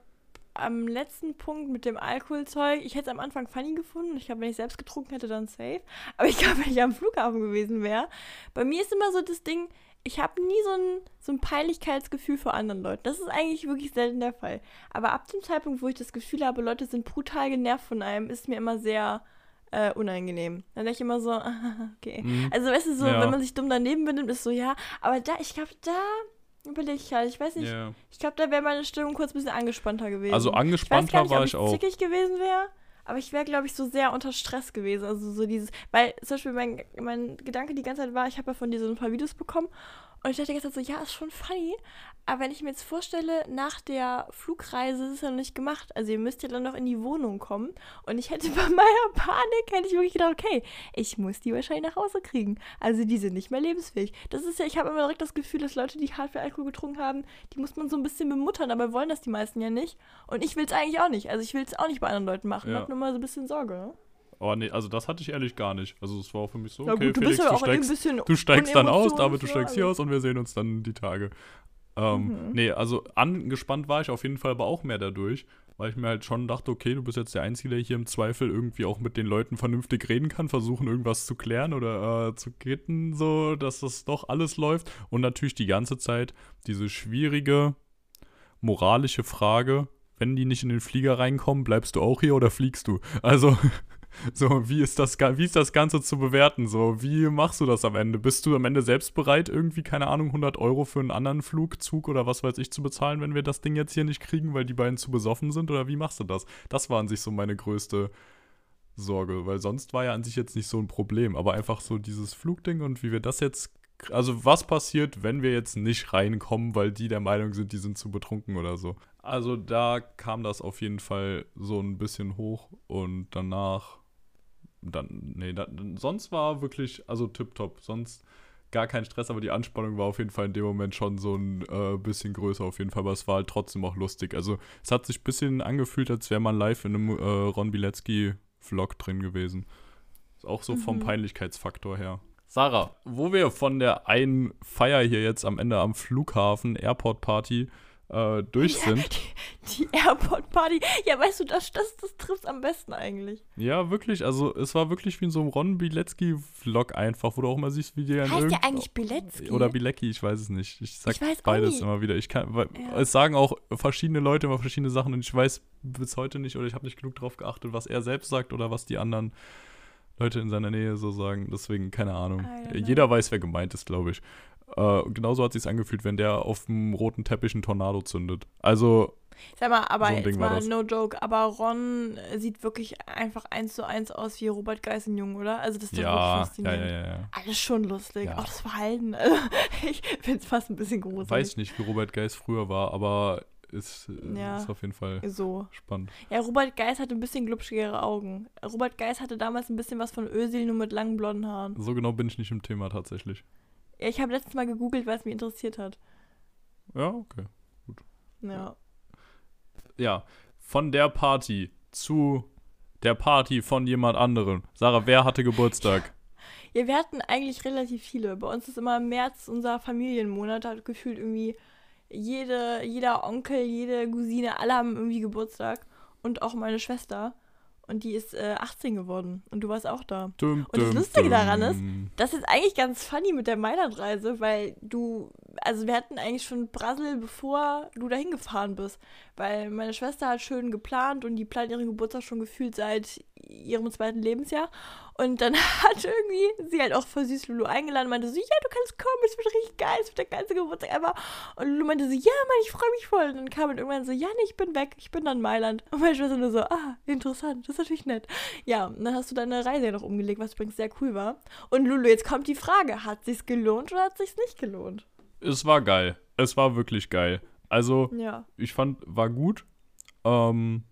am letzten Punkt mit dem Alkoholzeug, ich hätte es am Anfang funny gefunden. Ich glaube, wenn ich selbst getrunken hätte, dann safe. Aber ich glaube, wenn ich am Flughafen gewesen wäre, bei mir ist immer so das Ding, ich habe nie so ein, so ein Peinlichkeitsgefühl vor anderen Leuten. Das ist eigentlich wirklich selten der Fall. Aber ab dem Zeitpunkt, wo ich das Gefühl habe, Leute sind brutal genervt von einem, ist mir immer sehr äh, unangenehm. Dann denke ich immer so, okay.
Mhm.
Also, weißt du, so,
Ja.
wenn man sich dumm daneben benimmt, ist so, ja. Aber da, ich glaube, da überlege ich halt. Ich weiß nicht,
Ja.
ich glaube, da wäre meine Stimmung kurz ein bisschen angespannter gewesen.
Also
ich
angespannter
nicht,
war ich
ich
auch.
zickig gewesen wäre, aber ich wäre, glaube ich, so sehr unter Stress gewesen. Also so dieses, weil zum Beispiel mein, mein Gedanke die ganze Zeit war, ich habe ja von dir so ein paar Videos bekommen und ich dachte die ganze Zeit so, ja, ist schon funny, aber wenn ich mir jetzt vorstelle, nach der Flugreise ist es ja noch nicht gemacht. Also ihr müsst ja dann noch in die Wohnung kommen und ich hätte bei meiner Panik, hätte ich wirklich gedacht, okay, ich muss die wahrscheinlich nach Hause kriegen. Also die sind nicht mehr lebensfähig. Das ist ja, ich habe immer direkt das Gefühl, dass Leute, die hart viel Alkohol getrunken haben, die muss man so ein bisschen bemuttern, aber wollen das die meisten ja nicht. Und ich will es eigentlich auch nicht. Also ich will es auch nicht bei anderen Leuten machen. Ich
Ja.
habe nur mal so ein bisschen Sorge.
Oh nee, also das hatte ich ehrlich gar nicht. Also es war auch für mich so, okay,
gut, du
Felix,
bist ja
du
auch irgendwie ein
steigst,
bisschen
du steigst dann aus, David, du steigst hier aus und wir sehen uns dann die Tage. Ähm,
Mhm.
Nee, also angespannt war ich auf jeden Fall aber auch mehr dadurch, weil ich mir halt schon dachte, okay, du bist jetzt der Einzige, der hier im Zweifel irgendwie auch mit den Leuten vernünftig reden kann, versuchen irgendwas zu klären oder äh, zu kitten, so, dass das doch alles läuft. Und natürlich die ganze Zeit diese schwierige moralische Frage, wenn die nicht in den Flieger reinkommen, bleibst du auch hier oder fliegst du? Also, so, wie ist das, wie ist das Ganze zu bewerten? So, wie machst du das am Ende? Bist du am Ende selbst bereit, irgendwie, keine Ahnung, 100 Euro für einen anderen Flugzug oder was weiß ich zu bezahlen, wenn wir das Ding jetzt hier nicht kriegen, weil die beiden zu besoffen sind? Oder wie machst du das? Das war an sich so meine größte Sorge, weil sonst war ja an sich jetzt nicht so ein Problem, aber einfach so dieses Flugding und wie wir das jetzt, also was passiert, wenn wir jetzt nicht reinkommen, weil die der Meinung sind, die sind zu betrunken oder so. Also da kam das auf jeden Fall so ein bisschen hoch und danach, dann, nee, da, sonst war wirklich, also tipptopp, sonst gar kein Stress, aber die Anspannung war auf jeden Fall in dem Moment schon so ein äh, bisschen größer auf jeden Fall, aber es war halt trotzdem auch lustig. Also es hat sich ein bisschen angefühlt, als wäre man live in einem äh, Ron Bilecki-Vlog drin gewesen. Ist auch so vom
Mhm.
Peinlichkeitsfaktor her. Sarah, wo wir von der einen Feier hier jetzt am Ende am Flughafen, Airport Party, äh, durch sind.
Die Airport Party. Ja, weißt du, das, das, das trifft am besten eigentlich.
Ja, wirklich, also es war wirklich wie in so einem Ron Bilecki-Vlog einfach, wo du auch mal siehst, wie die
Heißt
irgend-
der eigentlich Bilecki?
Oder Bilecki, ich weiß es nicht. Ich sag
Ich weiß
beides immer wieder. Ich kann, weil,
Ja.
Es sagen auch verschiedene Leute immer verschiedene Sachen und ich weiß bis heute nicht oder ich habe nicht genug drauf geachtet, was er selbst sagt oder was die anderen Leute in seiner Nähe so sagen. Deswegen, keine Ahnung. Jeder weiß, wer gemeint ist, glaube ich. Äh, genauso hat sich angefühlt, wenn der auf dem roten Teppich einen Tornado zündet. Also,
Sag mal, aber
So
jetzt mal no joke, aber Ron sieht wirklich einfach eins zu eins aus wie Robert Geisenjung, oder? Also das ist doch
ja,
wirklich faszinierend.
ja, ja, ja.
Alles schon lustig. Auch das Verhalten. Also, ich finde es fast ein bisschen gruselig.
Weiß nicht, wie Robert Geis früher war, aber ist,
Ja.
ist auf jeden Fall
So.
spannend.
Ja, Robert Geis hatte ein bisschen glubschigere Augen. Robert Geis hatte damals ein bisschen was von Özil, nur mit langen blonden Haaren.
So genau bin ich nicht im Thema tatsächlich.
Ich habe letztes Mal gegoogelt, weil es mich interessiert hat.
Ja, okay.
Ja.
Ja, von der Party zu der Party von jemand anderem. Sarah, wer hatte Geburtstag?
Ja, wir hatten eigentlich relativ viele. Bei uns ist immer März unser Familienmonat, hat gefühlt irgendwie jede, jeder Onkel, jede Cousine, alle haben irgendwie Geburtstag. Und auch meine Schwester. Und die ist äh, 18 geworden. Und du warst auch da.
Dum,
Und das
dum,
Lustige daran
dum.
Das ist eigentlich ganz funny mit der Mailandreise, weil du, also wir hatten eigentlich schon Brasil, bevor du dahin gefahren bist. Weil meine Schwester hat schön geplant und die plant ihren Geburtstag schon gefühlt seit ihrem zweiten Lebensjahr. Und dann hat irgendwie sie halt auch voll süß Lulu eingeladen, meinte so, ja, du kannst kommen, es wird richtig geil, es wird der geilste Geburtstag ever. Und Lulu meinte so, ja, Mann, ich freue mich voll. Und dann kam halt irgendwann so, ja, nee, ich bin weg, ich bin dann Mailand. Und meine Schwester nur so, ah, interessant, das ist natürlich nett. Ja, und dann hast du deine Reise ja noch umgelegt, was übrigens sehr cool war. Und Lulu, jetzt kommt die Frage, hat sich's gelohnt oder hat sich's nicht gelohnt?
Es war geil. Es war wirklich geil. Also,
Ja.
ich fand, war gut. Ähm,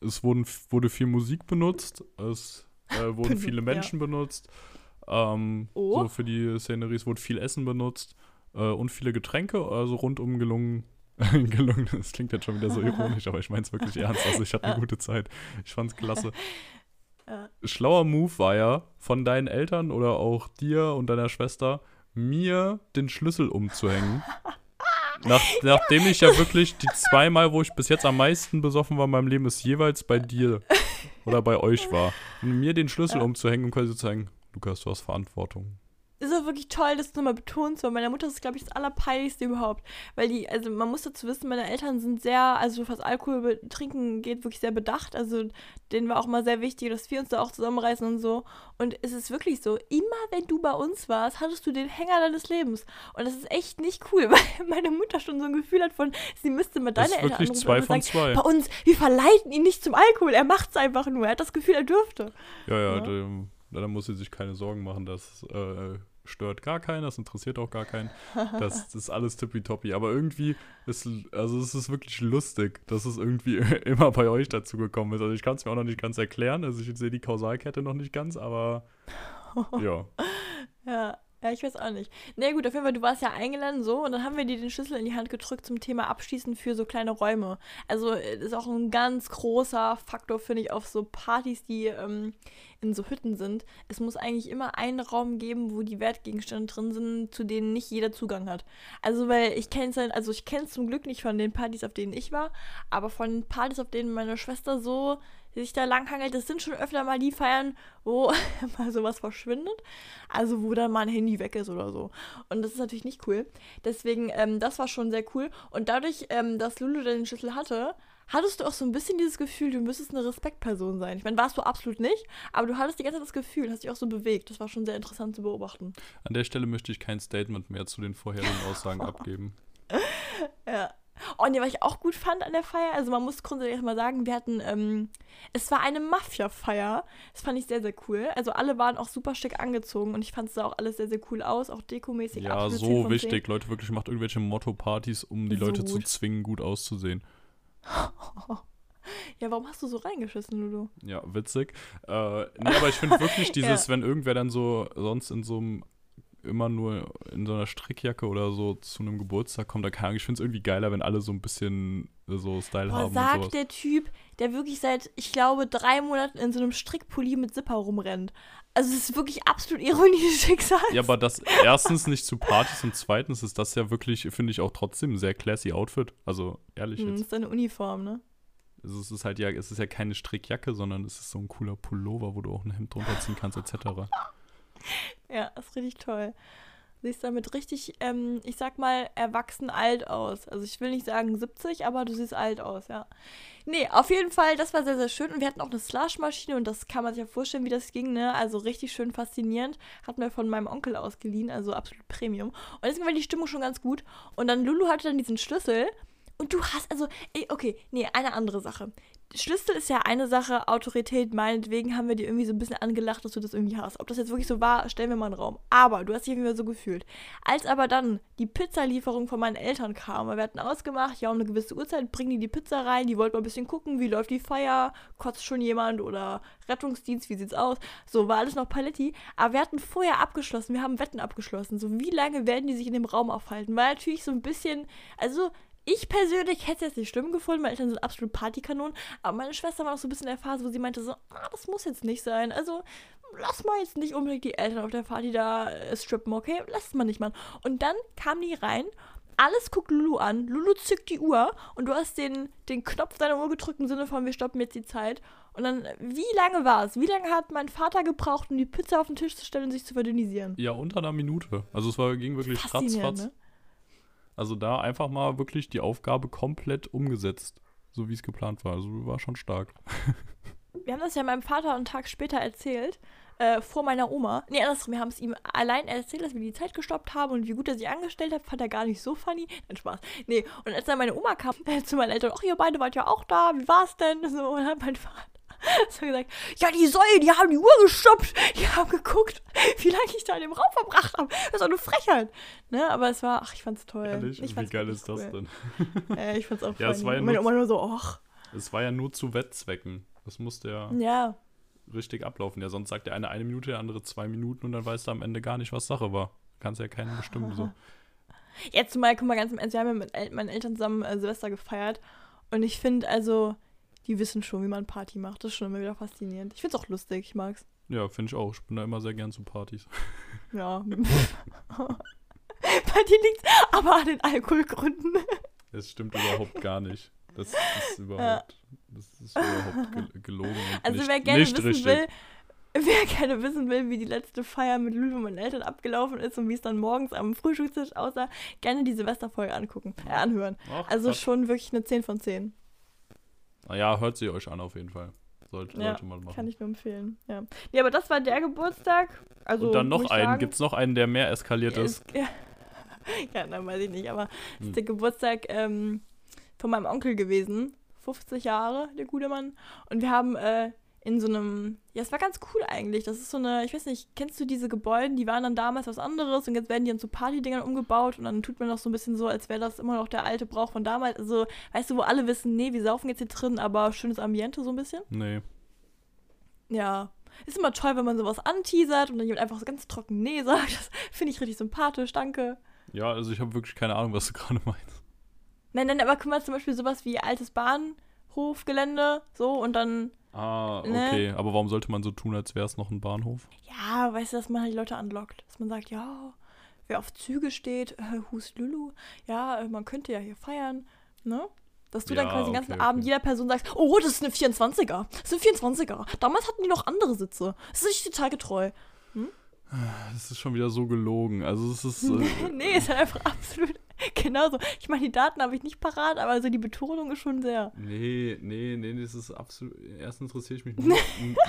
es wurden, wurde viel Musik benutzt. Es äh, wurden viele
ja.
Menschen benutzt. Ähm,
Oh.
So für die Szenerie. Es wurde viel Essen benutzt. Äh, und viele Getränke. Also rundum gelungen. gelungen. Das klingt jetzt schon wieder so ironisch, aber ich meine es wirklich ernst. Also ich hatte eine gute Zeit. Ich fand's klasse.
Ja.
Schlauer Move war ja von deinen Eltern oder auch dir und deiner Schwester, mir den Schlüssel umzuhängen. Nach, nachdem ich ja wirklich die zweimal, wo ich bis jetzt am meisten besoffen war in meinem Leben, es jeweils bei dir oder bei euch war. Und mir den Schlüssel umzuhängen und quasi zu sagen, Lukas, du hast Verantwortung.
Ist auch wirklich toll, das nochmal betonst, weil meiner Mutter ist, glaube ich, das Allerpeinlichste überhaupt. Weil die, also man muss dazu wissen, meine Eltern sind sehr, also was Alkohol trinken geht, wirklich sehr bedacht. Also denen war auch mal sehr wichtig, dass wir uns da auch zusammenreißen und so. Und es ist wirklich so, immer wenn du bei uns warst, hattest du den Hänger deines Lebens. Und das ist echt nicht cool, weil meine Mutter schon so ein Gefühl hat von, sie müsste mal deine
ist
Eltern
wirklich
anrufen
zwei
und
von
sagen,
zwei.
bei uns, wir verleiten ihn nicht zum Alkohol, er macht's einfach nur. Er hat das Gefühl, er dürfte.
Ja, ja,
Ja.
Da muss sie sich keine Sorgen machen, das äh, stört gar keinen, das interessiert auch gar keinen. Das, das ist alles tippitoppi. Aber irgendwie, ist, also es ist wirklich lustig, dass es irgendwie immer bei euch dazu gekommen ist. Also ich kann es mir auch noch nicht ganz erklären. Also ich sehe die Kausalkette noch nicht ganz, aber ja.
Ja, ja, ich weiß auch nicht. Na nee, gut, auf jeden Fall, du warst ja eingeladen so und dann haben wir dir den Schlüssel in die Hand gedrückt zum Thema Abschließen für so kleine Räume. Also ist auch ein ganz großer Faktor, finde ich, auf so Partys, die ähm, in so Hütten sind. Es muss eigentlich immer einen Raum geben, wo die Wertgegenstände drin sind, zu denen nicht jeder Zugang hat. Also weil ich kenne es also ich kenne zum Glück nicht von den Partys, auf denen ich war, aber von Partys, auf denen meine Schwester so sich da langhangelt, das sind schon öfter mal die Feiern, wo mal sowas verschwindet. Also wo dann mal ein Handy weg ist oder so. Und das ist natürlich nicht cool. Deswegen, ähm, das war schon sehr cool. Und dadurch, ähm, dass Lulu dann den Schlüssel hatte, hattest du auch so ein bisschen dieses Gefühl, du müsstest eine Respektperson sein. Ich meine, warst du absolut nicht, aber du hattest die ganze Zeit das Gefühl, hast dich auch so bewegt. Das war schon sehr interessant zu beobachten.
An der Stelle möchte ich kein Statement mehr zu den vorherigen Aussagen abgeben.
Ja. Oh, nee, was ich auch gut fand an der Feier, also man muss grundsätzlich erstmal sagen, wir hatten, ähm, es war eine Mafia-Feier. Das fand ich sehr, sehr cool. Also alle waren auch super schick angezogen und ich fand es sah auch alles sehr, sehr cool aus, auch dekomäßig.
Ja,
absolut 10
so
von 10.
wichtig. Leute, wirklich macht irgendwelche Motto-Partys, um die
So
Leute zu
gut.
zwingen, gut auszusehen.
Ja, warum hast du so reingeschissen, Lulu?
Ja, witzig. Äh, nee, aber ich finde wirklich dieses,
Ja.
wenn irgendwer dann so sonst in so einem immer nur in so einer Strickjacke oder so zu einem Geburtstag kommt, da keine Ahnung, ich finde es irgendwie geiler, wenn alle so ein bisschen äh, so Style
Boah,
haben
sagt der Typ, der wirklich seit, ich glaube, drei Monaten in so einem Strickpulli mit Zipper rumrennt. Also es ist wirklich absolut ironisches Schicksal.
Ja, aber das erstens nicht zu Partys und zweitens ist das ja wirklich, finde ich, auch trotzdem ein sehr classy Outfit. Also ehrlich
Hm,
jetzt.
ist eine Uniform, ne?
Also es ist halt ja, es ist ja keine Strickjacke, sondern es ist so ein cooler Pullover, wo du auch ein Hemd drunter ziehen kannst, etc.
Ja, ist richtig toll. Siehst damit richtig, ähm, ich sag mal, erwachsen alt aus. Also ich will nicht sagen 70, aber du siehst alt aus, ja. Nee, auf jeden Fall, das war sehr, sehr schön. Und wir hatten auch eine Slushmaschine und das kann man sich ja vorstellen, wie das ging, ne? Also richtig schön faszinierend. Hatten wir von meinem Onkel ausgeliehen, also absolut Premium. Und deswegen war die Stimmung schon ganz gut. Und dann Lulu hatte dann diesen Schlüssel. Und du hast, also, ey, okay, nee, eine andere Sache. Schlüssel ist ja eine Sache, Autorität, meinetwegen haben wir dir irgendwie so ein bisschen angelacht, dass du das irgendwie hast. Ob das jetzt wirklich so war, stellen wir mal in den Raum. Aber du hast dich irgendwie so gefühlt. Als aber dann die Pizzalieferung von meinen Eltern kam, weil wir hatten ausgemacht, ja, um eine gewisse Uhrzeit bringen die die Pizza rein, die wollten mal ein bisschen gucken, wie läuft die Feier, kotzt schon jemand oder Rettungsdienst, wie sieht's aus? So, war alles noch Paletti. Aber wir hatten vorher abgeschlossen, wir haben Wetten abgeschlossen. So, wie lange werden die sich in dem Raum aufhalten? War natürlich so ein bisschen, also ich persönlich hätte es jetzt nicht schlimm gefunden, meine Eltern sind absolut Partykanonen, aber meine Schwester war auch so ein bisschen in der Phase, wo sie meinte so, ah, das muss jetzt nicht sein. Also lass mal jetzt nicht unbedingt die Eltern auf der Party da äh, strippen, okay? Lass es mal nicht machen. Und dann kam die rein alles guckt Lulu an. Lulu zückt die Uhr und du hast den, den Knopf deiner Uhr gedrückt im Sinne von, wir stoppen jetzt die Zeit. Und dann, wie lange war es? Wie lange hat mein Vater gebraucht, um die Pizza auf den Tisch zu stellen und sich zu verdünnisieren?
Ja, unter einer Minute. Also es war, ging wirklich ratzfatz. Ne? Also da einfach mal wirklich die Aufgabe komplett umgesetzt, so wie es geplant war. Also war schon stark.
Wir haben das ja meinem Vater einen Tag später erzählt äh, vor meiner Oma. Nee, andersrum, wir haben es ihm allein erzählt, dass wir die Zeit gestoppt haben und wie gut er sich angestellt hat, fand er gar nicht so funny. Nein, Spaß. Nee, und als dann meine Oma kam äh, zu meinen Eltern, ach, ihr beide wart ja auch da, wie war's denn? So, und dann hat mein Vater so gesagt, ja, die Säue, die haben die Uhr gestoppt. Die haben geguckt, wie lange ich da in dem Raum verbracht habe. Das ist doch eine Frechheit. Ne, aber es war, ach, ich fand's toll.
Ehrlich?
Ich
fand's wie geil ist das cool.
denn? äh, ich fand's auch
ja, es war ja
Meine
Oma
nur so, ach.
Es war ja nur zu Wettzwecken. Das musste ja.
Ja
richtig ablaufen. Ja, sonst sagt der eine eine Minute, der andere zwei Minuten und dann weißt du am Ende gar nicht, was Sache war. Kannst ja keinen bestimmen. So.
Jetzt mal, guck mal ganz im Ernst, wir haben ja mit El meinen Eltern zusammen äh, Silvester gefeiert und ich finde also, die wissen schon, wie man Party macht. Das ist schon immer wieder faszinierend. Ich finde es auch lustig, ich mag's.
Ja, finde ich auch. Ich bin da immer sehr gern zu Partys.
Ja. Bei dir liegt aber an den Alkoholgründen.
Das stimmt überhaupt gar nicht. Das ist überhaupt, das ist überhaupt gelogen.
also
nicht,
wer gerne wissen richtig. will, wer gerne wissen will, wie die letzte Feier mit Lulu und meinen Eltern abgelaufen ist und wie es dann morgens am Frühstückstisch aussah, gerne die Silvesterfolge angucken, äh, anhören. Ach, also schon wirklich eine 10 von 10.
Naja, hört sie euch an auf jeden Fall. Sollte,
ja,
sollte man machen.
Kann ich nur empfehlen. Ja. Nee, aber das war der Geburtstag. Also,
und dann noch einen. Gibt es noch einen, der mehr eskaliert ja, ist?
Ja. ja, dann weiß ich nicht. Aber hm. ist der Geburtstag ähm, von meinem Onkel gewesen. 50 Jahre, der gute Mann. Und wir haben äh, in so einem, ja, es war ganz cool eigentlich. Das ist so eine, ich weiß nicht, kennst du diese Gebäude? Die waren dann damals was anderes und jetzt werden die dann zu Partydingern umgebaut und dann tut man noch so ein bisschen so, als wäre das immer noch der alte Brauch von damals. Also, weißt du, wo alle wissen, nee, wir saufen jetzt hier drin, aber schönes Ambiente so ein bisschen?
Nee.
Ja. Ist immer toll, wenn man sowas anteasert und dann jemand einfach so ganz trocken Nee sagt. Das finde ich richtig sympathisch, danke.
Ja, also ich habe wirklich keine Ahnung, was du gerade meinst.
Nein, nein, aber guck mal, zum Beispiel sowas wie altes Bahnhofgelände, so und dann.
Ah, ne? okay. Aber warum sollte man so tun, als wäre es noch ein Bahnhof?
Ja, weißt du, dass man halt die Leute anlockt. Dass man sagt, ja, wer auf Züge steht, äh, Hus Lulu, ja, äh, man könnte ja hier feiern, ne? Dass du ja, dann quasi den ganzen okay, Abend okay. jeder Person sagst, oh, das ist eine 24er. Das ist eine 24er. Damals hatten die noch andere Sitze. Das ist nicht total getreu.
Das ist schon wieder so gelogen. Also es ist. Äh,
nee, ist halt einfach absolut genauso. Ich meine, die Daten habe ich nicht parat, aber also die Betonung ist schon sehr.
Nee, nee, nee, das ist absolut. Erstens interessiere ich mich nur,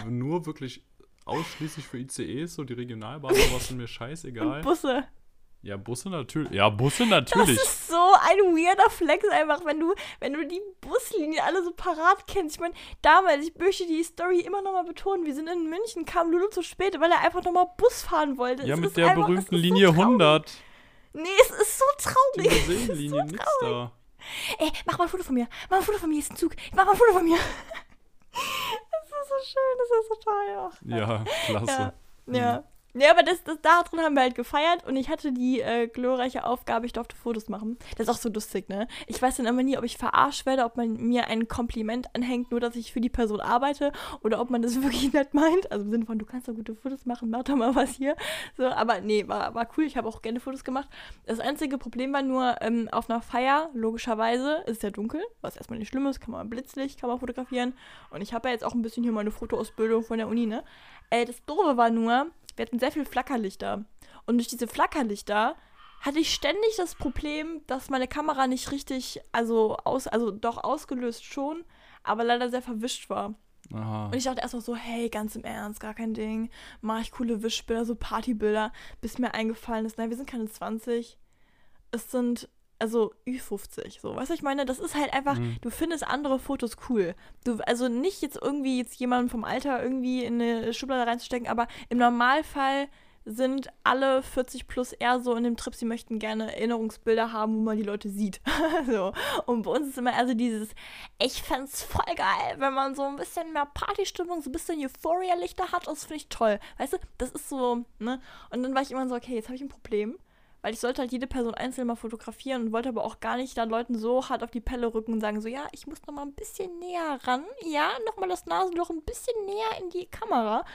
nur wirklich ausschließlich für ICEs, so die Regionalbahn, was sind mir scheißegal.
Und Busse.
Ja, Busse natürlich. Ja, Busse natürlich.
Das ist so ein weirder Flex einfach, wenn du, wenn du die Buslinien alle so parat kennst. Ich meine, damals, ich möchte die Story immer nochmal betonen, wir sind in München, kam Lulu zu spät, weil er einfach nochmal Bus fahren wollte.
Ja, es mit der einfach, berühmten Linie so 100.
Nee, es ist so traurig.
Die Seenlinie, so nix da.
Ey, mach mal ein Foto von mir. Mach mal ein Foto von mir, ist ein Zug. Mach mal ein Foto von mir. das ist so schön, das ist so toll.
Ach, ja, klasse.
Ja, ja. Ja, aber das, das, da drin haben wir halt gefeiert und ich hatte die äh, glorreiche Aufgabe, ich durfte Fotos machen. Das ist auch so lustig, ne? Ich weiß dann immer nie, ob ich verarscht werde, ob man mir ein Kompliment anhängt, nur dass ich für die Person arbeite oder ob man das wirklich nett meint. Also im Sinne von, du kannst doch gute Fotos machen, mach doch mal was hier. So, aber nee, war, war cool. Ich habe auch gerne Fotos gemacht. Das einzige Problem war nur, ähm, auf einer Feier, logischerweise, ist es ja dunkel, was erstmal nicht schlimm ist, kann man Blitzlicht, kann man fotografieren. Und ich habe ja jetzt auch ein bisschen hier meine Fotoausbildung von der Uni, ne? Äh, das Doofe war nur, wir hatten sehr viel Flackerlichter. Und durch diese Flackerlichter hatte ich ständig das Problem, dass meine Kamera nicht richtig, also aus, also doch ausgelöst schon, aber leider sehr verwischt war. Aha. Und ich dachte erstmal so, hey, ganz im Ernst, gar kein Ding. Mache ich coole Wischbilder, so Partybilder, bis mir eingefallen ist, nein, wir sind keine 20. Es sind also Ü50, so. Weißt du, ich meine, das ist halt einfach, mhm. du findest andere Fotos cool. Du, also nicht jetzt irgendwie jetzt jemanden vom Alter irgendwie in eine Schublade reinzustecken, aber im Normalfall sind alle 40 plus eher so in dem Trip, sie möchten gerne Erinnerungsbilder haben, wo man die Leute sieht. so. Und bei uns ist immer eher so dieses, ich fände voll geil, wenn man so ein bisschen mehr Partystimmung, so ein bisschen Euphoria-Lichter hat. Das finde ich toll. Weißt du, das ist so, ne? Und dann war ich immer so, okay, jetzt habe ich ein Problem weil ich sollte halt jede Person einzeln mal fotografieren und wollte aber auch gar nicht dann Leuten so hart auf die Pelle rücken und sagen so, ja, ich muss noch mal ein bisschen näher ran, ja, noch mal das Nasenloch ein bisschen näher in die Kamera.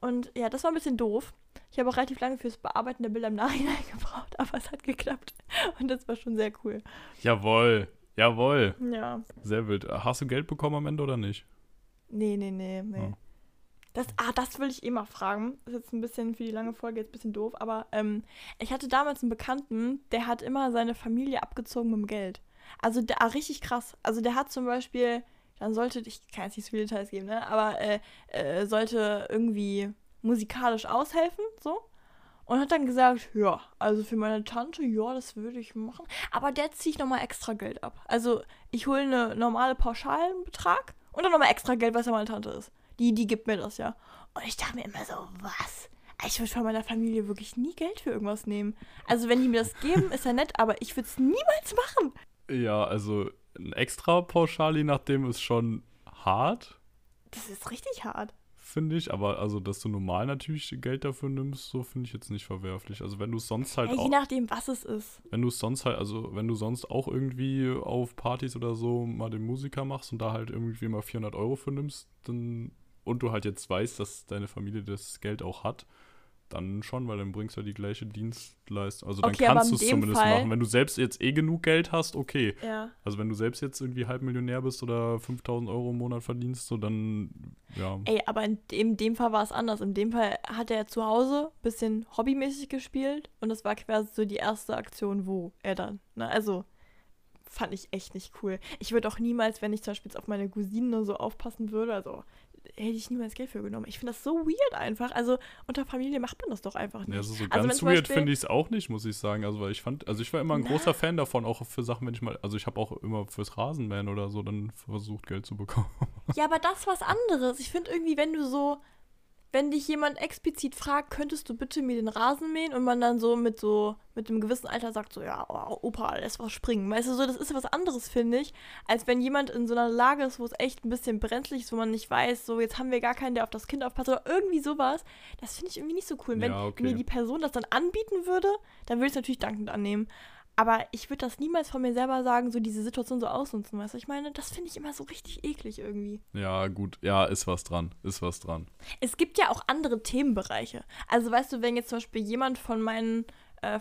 Und ja, das war ein bisschen doof. Ich habe auch relativ lange fürs Bearbeiten der Bilder im Nachhinein gebraucht, aber es hat geklappt. Und das war schon sehr cool.
Jawohl, jawohl.
Ja.
Sehr wild. Hast du Geld bekommen am Ende oder nicht?
Nee, nee, nee, nee.
Ja.
Das, ah, das will ich eh mal fragen. Das ist jetzt ein bisschen für die lange Folge jetzt ein bisschen doof, aber ähm, ich hatte damals einen Bekannten, der hat immer seine Familie abgezogen mit dem Geld. Also der, ah, richtig krass. Also der hat zum Beispiel, dann sollte, ich kann jetzt nicht so viele Details geben, ne? Aber äh, äh, sollte irgendwie musikalisch aushelfen, so. Und hat dann gesagt, ja, also für meine Tante, ja, das würde ich machen. Aber der ziehe ich nochmal extra Geld ab. Also ich hole eine normale Pauschalbetrag und dann nochmal extra Geld, was ja meine Tante ist. Die, die gibt mir das ja. Und ich dachte mir immer so, was? Ich würde von meiner Familie wirklich nie Geld für irgendwas nehmen. Also wenn die mir das geben, ist ja nett, aber ich würde es niemals machen.
Ja, also ein extra Pauschali nach dem ist schon hart,
Das ist richtig hart.
finde ich. Aber also, dass du normal natürlich Geld dafür nimmst, so finde ich jetzt nicht verwerflich. Also wenn du es sonst halt
Ja, je
auch,
nachdem, was es ist.
wenn du es sonst halt, also wenn du sonst auch irgendwie auf Partys oder so mal den Musiker machst und da halt irgendwie mal 400 Euro für nimmst, dann und du halt jetzt weißt, dass deine Familie das Geld auch hat, dann schon, weil dann bringst du ja die gleiche Dienstleistung. Also dann
Okay,
kannst
in
du es zumindest
Fall-
machen. Wenn du selbst jetzt eh genug Geld hast, okay.
Ja.
Also wenn du selbst jetzt irgendwie Halbmillionär bist oder 5000 Euro im Monat verdienst, so dann, ja.
Ey, aber in dem, dem Fall war es anders. In dem Fall hat er zu Hause ein bisschen hobbymäßig gespielt und das war quasi so die erste Aktion, wo er dann, ne, also fand ich echt nicht cool. Ich würde auch niemals, wenn ich zum Beispiel jetzt auf meine Cousine so aufpassen würde, also hätte ich niemals Geld für genommen. Ich finde das so weird einfach. Also unter Familie macht man das doch einfach nicht.
Ja, also so
Also
ganz
zum
weird finde ich es auch nicht, muss ich sagen. Also weil ich fand, also ich war immer ein
Na.
großer Fan davon, auch für Sachen, wenn ich mal, also ich habe auch immer fürs Rasenmähen oder so dann versucht, Geld zu bekommen.
Ja, aber das ist was anderes. Ich finde irgendwie, wenn du so, wenn dich jemand explizit fragt, könntest du bitte mir den Rasen mähen und man dann so mit so, mit einem gewissen Alter sagt so, ja, oh, Opa, lass was springen. Weißt du, so, das ist was anderes, finde ich, als wenn jemand in so einer Lage ist, wo es echt ein bisschen brenzlig ist, wo man nicht weiß, so, jetzt haben wir gar keinen, der auf das Kind aufpasst oder irgendwie sowas. Das finde ich irgendwie nicht so cool. Wenn
Ja, okay.
mir die Person das dann anbieten würde, dann würde ich es natürlich dankend annehmen. Aber ich würde das niemals von mir selber sagen, so diese Situation so ausnutzen, weißt du? Ich meine, das finde ich immer so richtig eklig irgendwie.
ja, gut, ja, ist was dran, ist was dran.
Es gibt ja auch andere Themenbereiche. Also weißt du, wenn jetzt zum Beispiel jemand von meinen, äh,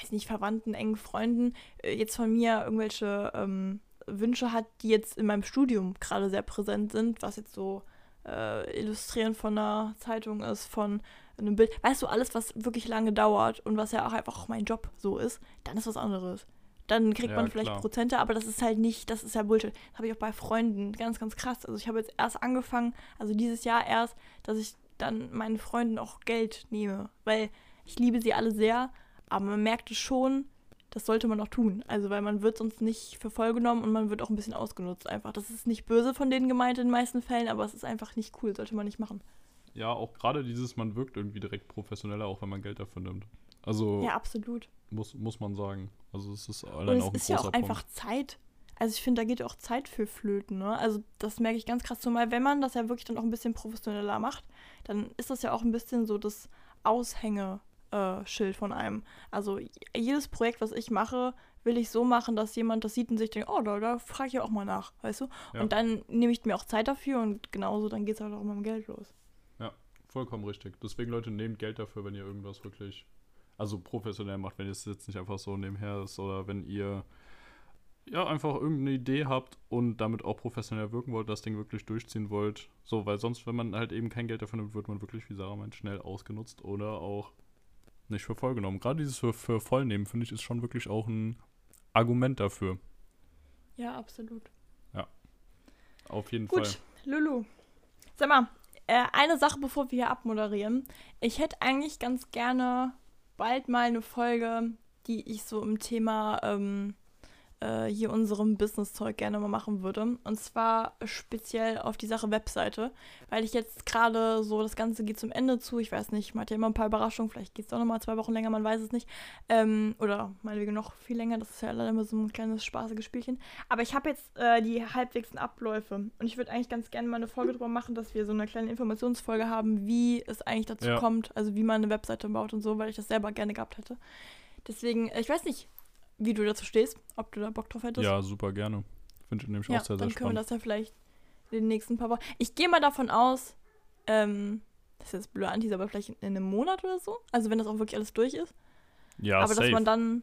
weiß nicht, Verwandten, engen Freunden äh, jetzt von mir irgendwelche ähm, Wünsche hat, die jetzt in meinem Studium gerade sehr präsent sind, was jetzt so äh, Illustrieren von einer Zeitung ist, von einem Bild, weißt du, alles, was wirklich lange dauert und was ja auch einfach auch mein Job so ist, dann ist was anderes. Dann kriegt
Ja,
man vielleicht
klar.
Prozente, aber das ist halt nicht, das ist ja Bullshit. Das habe ich auch bei Freunden ganz, ganz krass. Also ich habe jetzt erst angefangen, also dieses Jahr erst, dass ich dann meinen Freunden auch Geld nehme, weil ich liebe sie alle sehr, aber man merkt es schon, das sollte man auch tun. Also weil man wird sonst nicht für voll genommen und man wird auch ein bisschen ausgenutzt einfach. Das ist nicht böse von denen gemeint in den meisten Fällen, aber es ist einfach nicht cool, sollte man nicht machen.
Ja, auch gerade dieses, man wirkt irgendwie direkt professioneller, auch wenn man Geld dafür nimmt. Also
Ja, absolut.
muss, muss man sagen. Also es ist
Und
allein
es
auch ein
ist ja auch einfach Zeit. Also ich finde, da geht ja auch Zeit für Flöten, ne? Also das merke ich ganz krass. Zumal wenn man das ja wirklich dann auch ein bisschen professioneller macht, dann ist das ja auch ein bisschen so das Aushängeschild von einem. Also jedes Projekt, was ich mache, will ich so machen, dass jemand das sieht und sich denkt, oh, da, da frage ich ja auch mal nach, weißt du?
Ja.
Und dann nehme ich mir auch Zeit dafür und genauso, dann geht es halt auch mit dem Geld los.
Vollkommen richtig. Deswegen, Leute, nehmt Geld dafür, wenn ihr irgendwas wirklich, also professionell macht, wenn ihr es jetzt nicht einfach so nebenher ist oder wenn ihr ja einfach irgendeine Idee habt und damit auch professionell wirken wollt, das Ding wirklich durchziehen wollt. So, weil sonst, wenn man halt eben kein Geld dafür nimmt, wird man wirklich, wie Sarah meint, schnell ausgenutzt oder auch nicht für voll genommen. Gerade dieses für, für voll nehmen, finde ich, ist schon wirklich auch ein Argument dafür.
Ja, absolut.
Auf jeden
Gut,
Fall.
Lulu. Sag mal, äh, eine Sache, bevor wir hier abmoderieren. Ich hätte eigentlich ganz gerne bald mal eine Folge, die ich so im Thema ähm, äh, hier unserem Business-Zeug gerne mal machen würde. Und zwar speziell auf die Sache Webseite, weil ich jetzt gerade so, das Ganze geht zum Ende zu. Ich weiß nicht, man hat ja immer ein paar Überraschungen. Vielleicht geht es doch nochmal zwei Wochen länger, man weiß es nicht. Ähm, oder meinetwegen noch viel länger. Das ist ja leider immer so ein kleines spaßiges Spielchen. Aber ich habe jetzt äh, die halbwegs Abläufe. Und ich würde eigentlich ganz gerne mal eine Folge drüber machen, dass wir so eine kleine Informationsfolge haben, wie es eigentlich dazu
Ja.
kommt, also wie man eine Webseite baut und so, weil ich das selber gerne gehabt hätte. Deswegen, äh, ich weiß nicht, wie du dazu stehst, ob du da Bock drauf hättest.
Ja, super gerne. Finde ich nämlich
Ja,
auch sehr, sehr
dann können wir
spannend.
das ja vielleicht in den nächsten paar Wochen. Ich gehe mal davon aus, ähm, das ist jetzt blöd Antis, aber vielleicht in einem Monat oder so. Also wenn das auch wirklich alles durch ist.
Ja,
aber
safe.
dass man dann,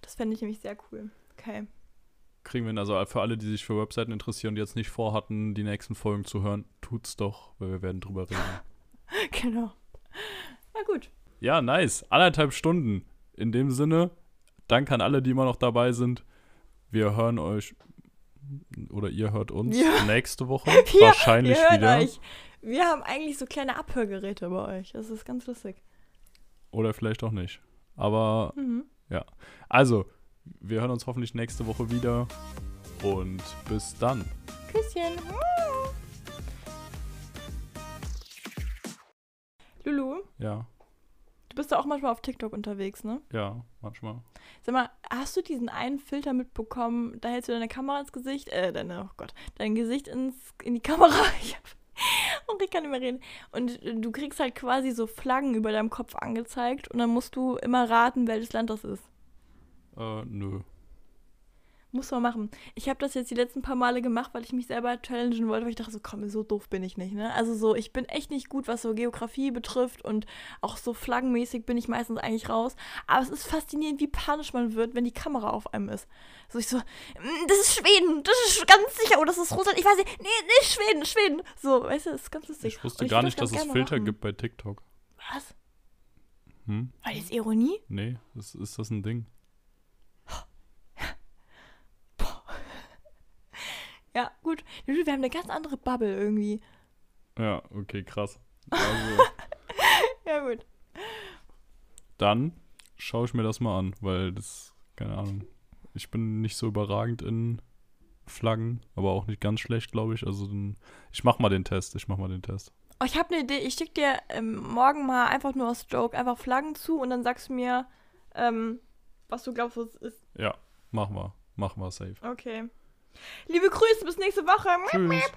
das fände ich nämlich sehr cool. Okay.
Kriegen wir hin. Also für alle, die sich für Webseiten interessieren und jetzt nicht vorhatten, die nächsten Folgen zu hören, tut's doch, weil wir werden drüber reden.
genau. Na gut.
Ja, nice. Anderthalb Stunden. In dem Sinne, danke an alle, die immer noch dabei sind. Wir hören euch oder ihr hört uns
Ja.
nächste Woche.
Wir-
wahrscheinlich wieder.
euch. Wir haben eigentlich so kleine Abhörgeräte bei euch. Das ist ganz lustig.
Oder vielleicht auch nicht. Aber
Mhm.
also, wir hören uns hoffentlich nächste Woche wieder. Und bis dann.
Küsschen. Lulu,
Ja,
du bist ja auch manchmal auf TikTok unterwegs, ne?
ja, manchmal.
Sag mal, hast du diesen einen Filter mitbekommen? Da hältst du deine Kamera ins Gesicht, äh, deine, oh Gott, dein Gesicht ins, in die Kamera. Ich hab, und ich kann nicht mehr reden. Und du kriegst halt quasi so Flaggen über deinem Kopf angezeigt und dann musst du immer raten, welches Land das ist.
Äh, nö.
Muss man machen. Ich habe das jetzt die letzten paar Male gemacht, weil ich mich selber challengen wollte, weil ich dachte so, komm, so doof bin ich nicht, ne? Also so, ich bin echt nicht gut, was so Geografie betrifft und auch so flaggenmäßig bin ich meistens eigentlich raus. Aber es ist faszinierend, wie panisch man wird, wenn die Kamera auf einem ist. So ich so, "Mm, das ist Schweden, das ist ganz sicher, oder das ist Russland, ich weiß nicht, nee, nee, Schweden, Schweden. So, weißt du, das ist ganz lustig.
Ich wusste
Und
gar nicht, dass es Filter
machen.
gibt bei TikTok.
Was?
Hm?
War das Ironie?
Nee, ist, ist das ein Ding?
Ja, gut. Wir haben eine ganz andere Bubble irgendwie.
Ja, okay, krass. Also,
Ja, gut.
dann schaue ich mir das mal an, weil das, keine Ahnung. Ich bin nicht so überragend in Flaggen, aber auch nicht ganz schlecht, glaube ich. Also, dann, ich mach mal den Test. Ich mach mal den Test.
Oh, ich habe eine Idee. Ich schicke dir ähm, morgen mal einfach nur aus Joke einfach Flaggen zu und dann sagst du mir, ähm, was du glaubst, was es ist.
Ja, machen wir. Machen wir safe.
Okay. Liebe Grüße, bis nächste Woche.
Tschüss.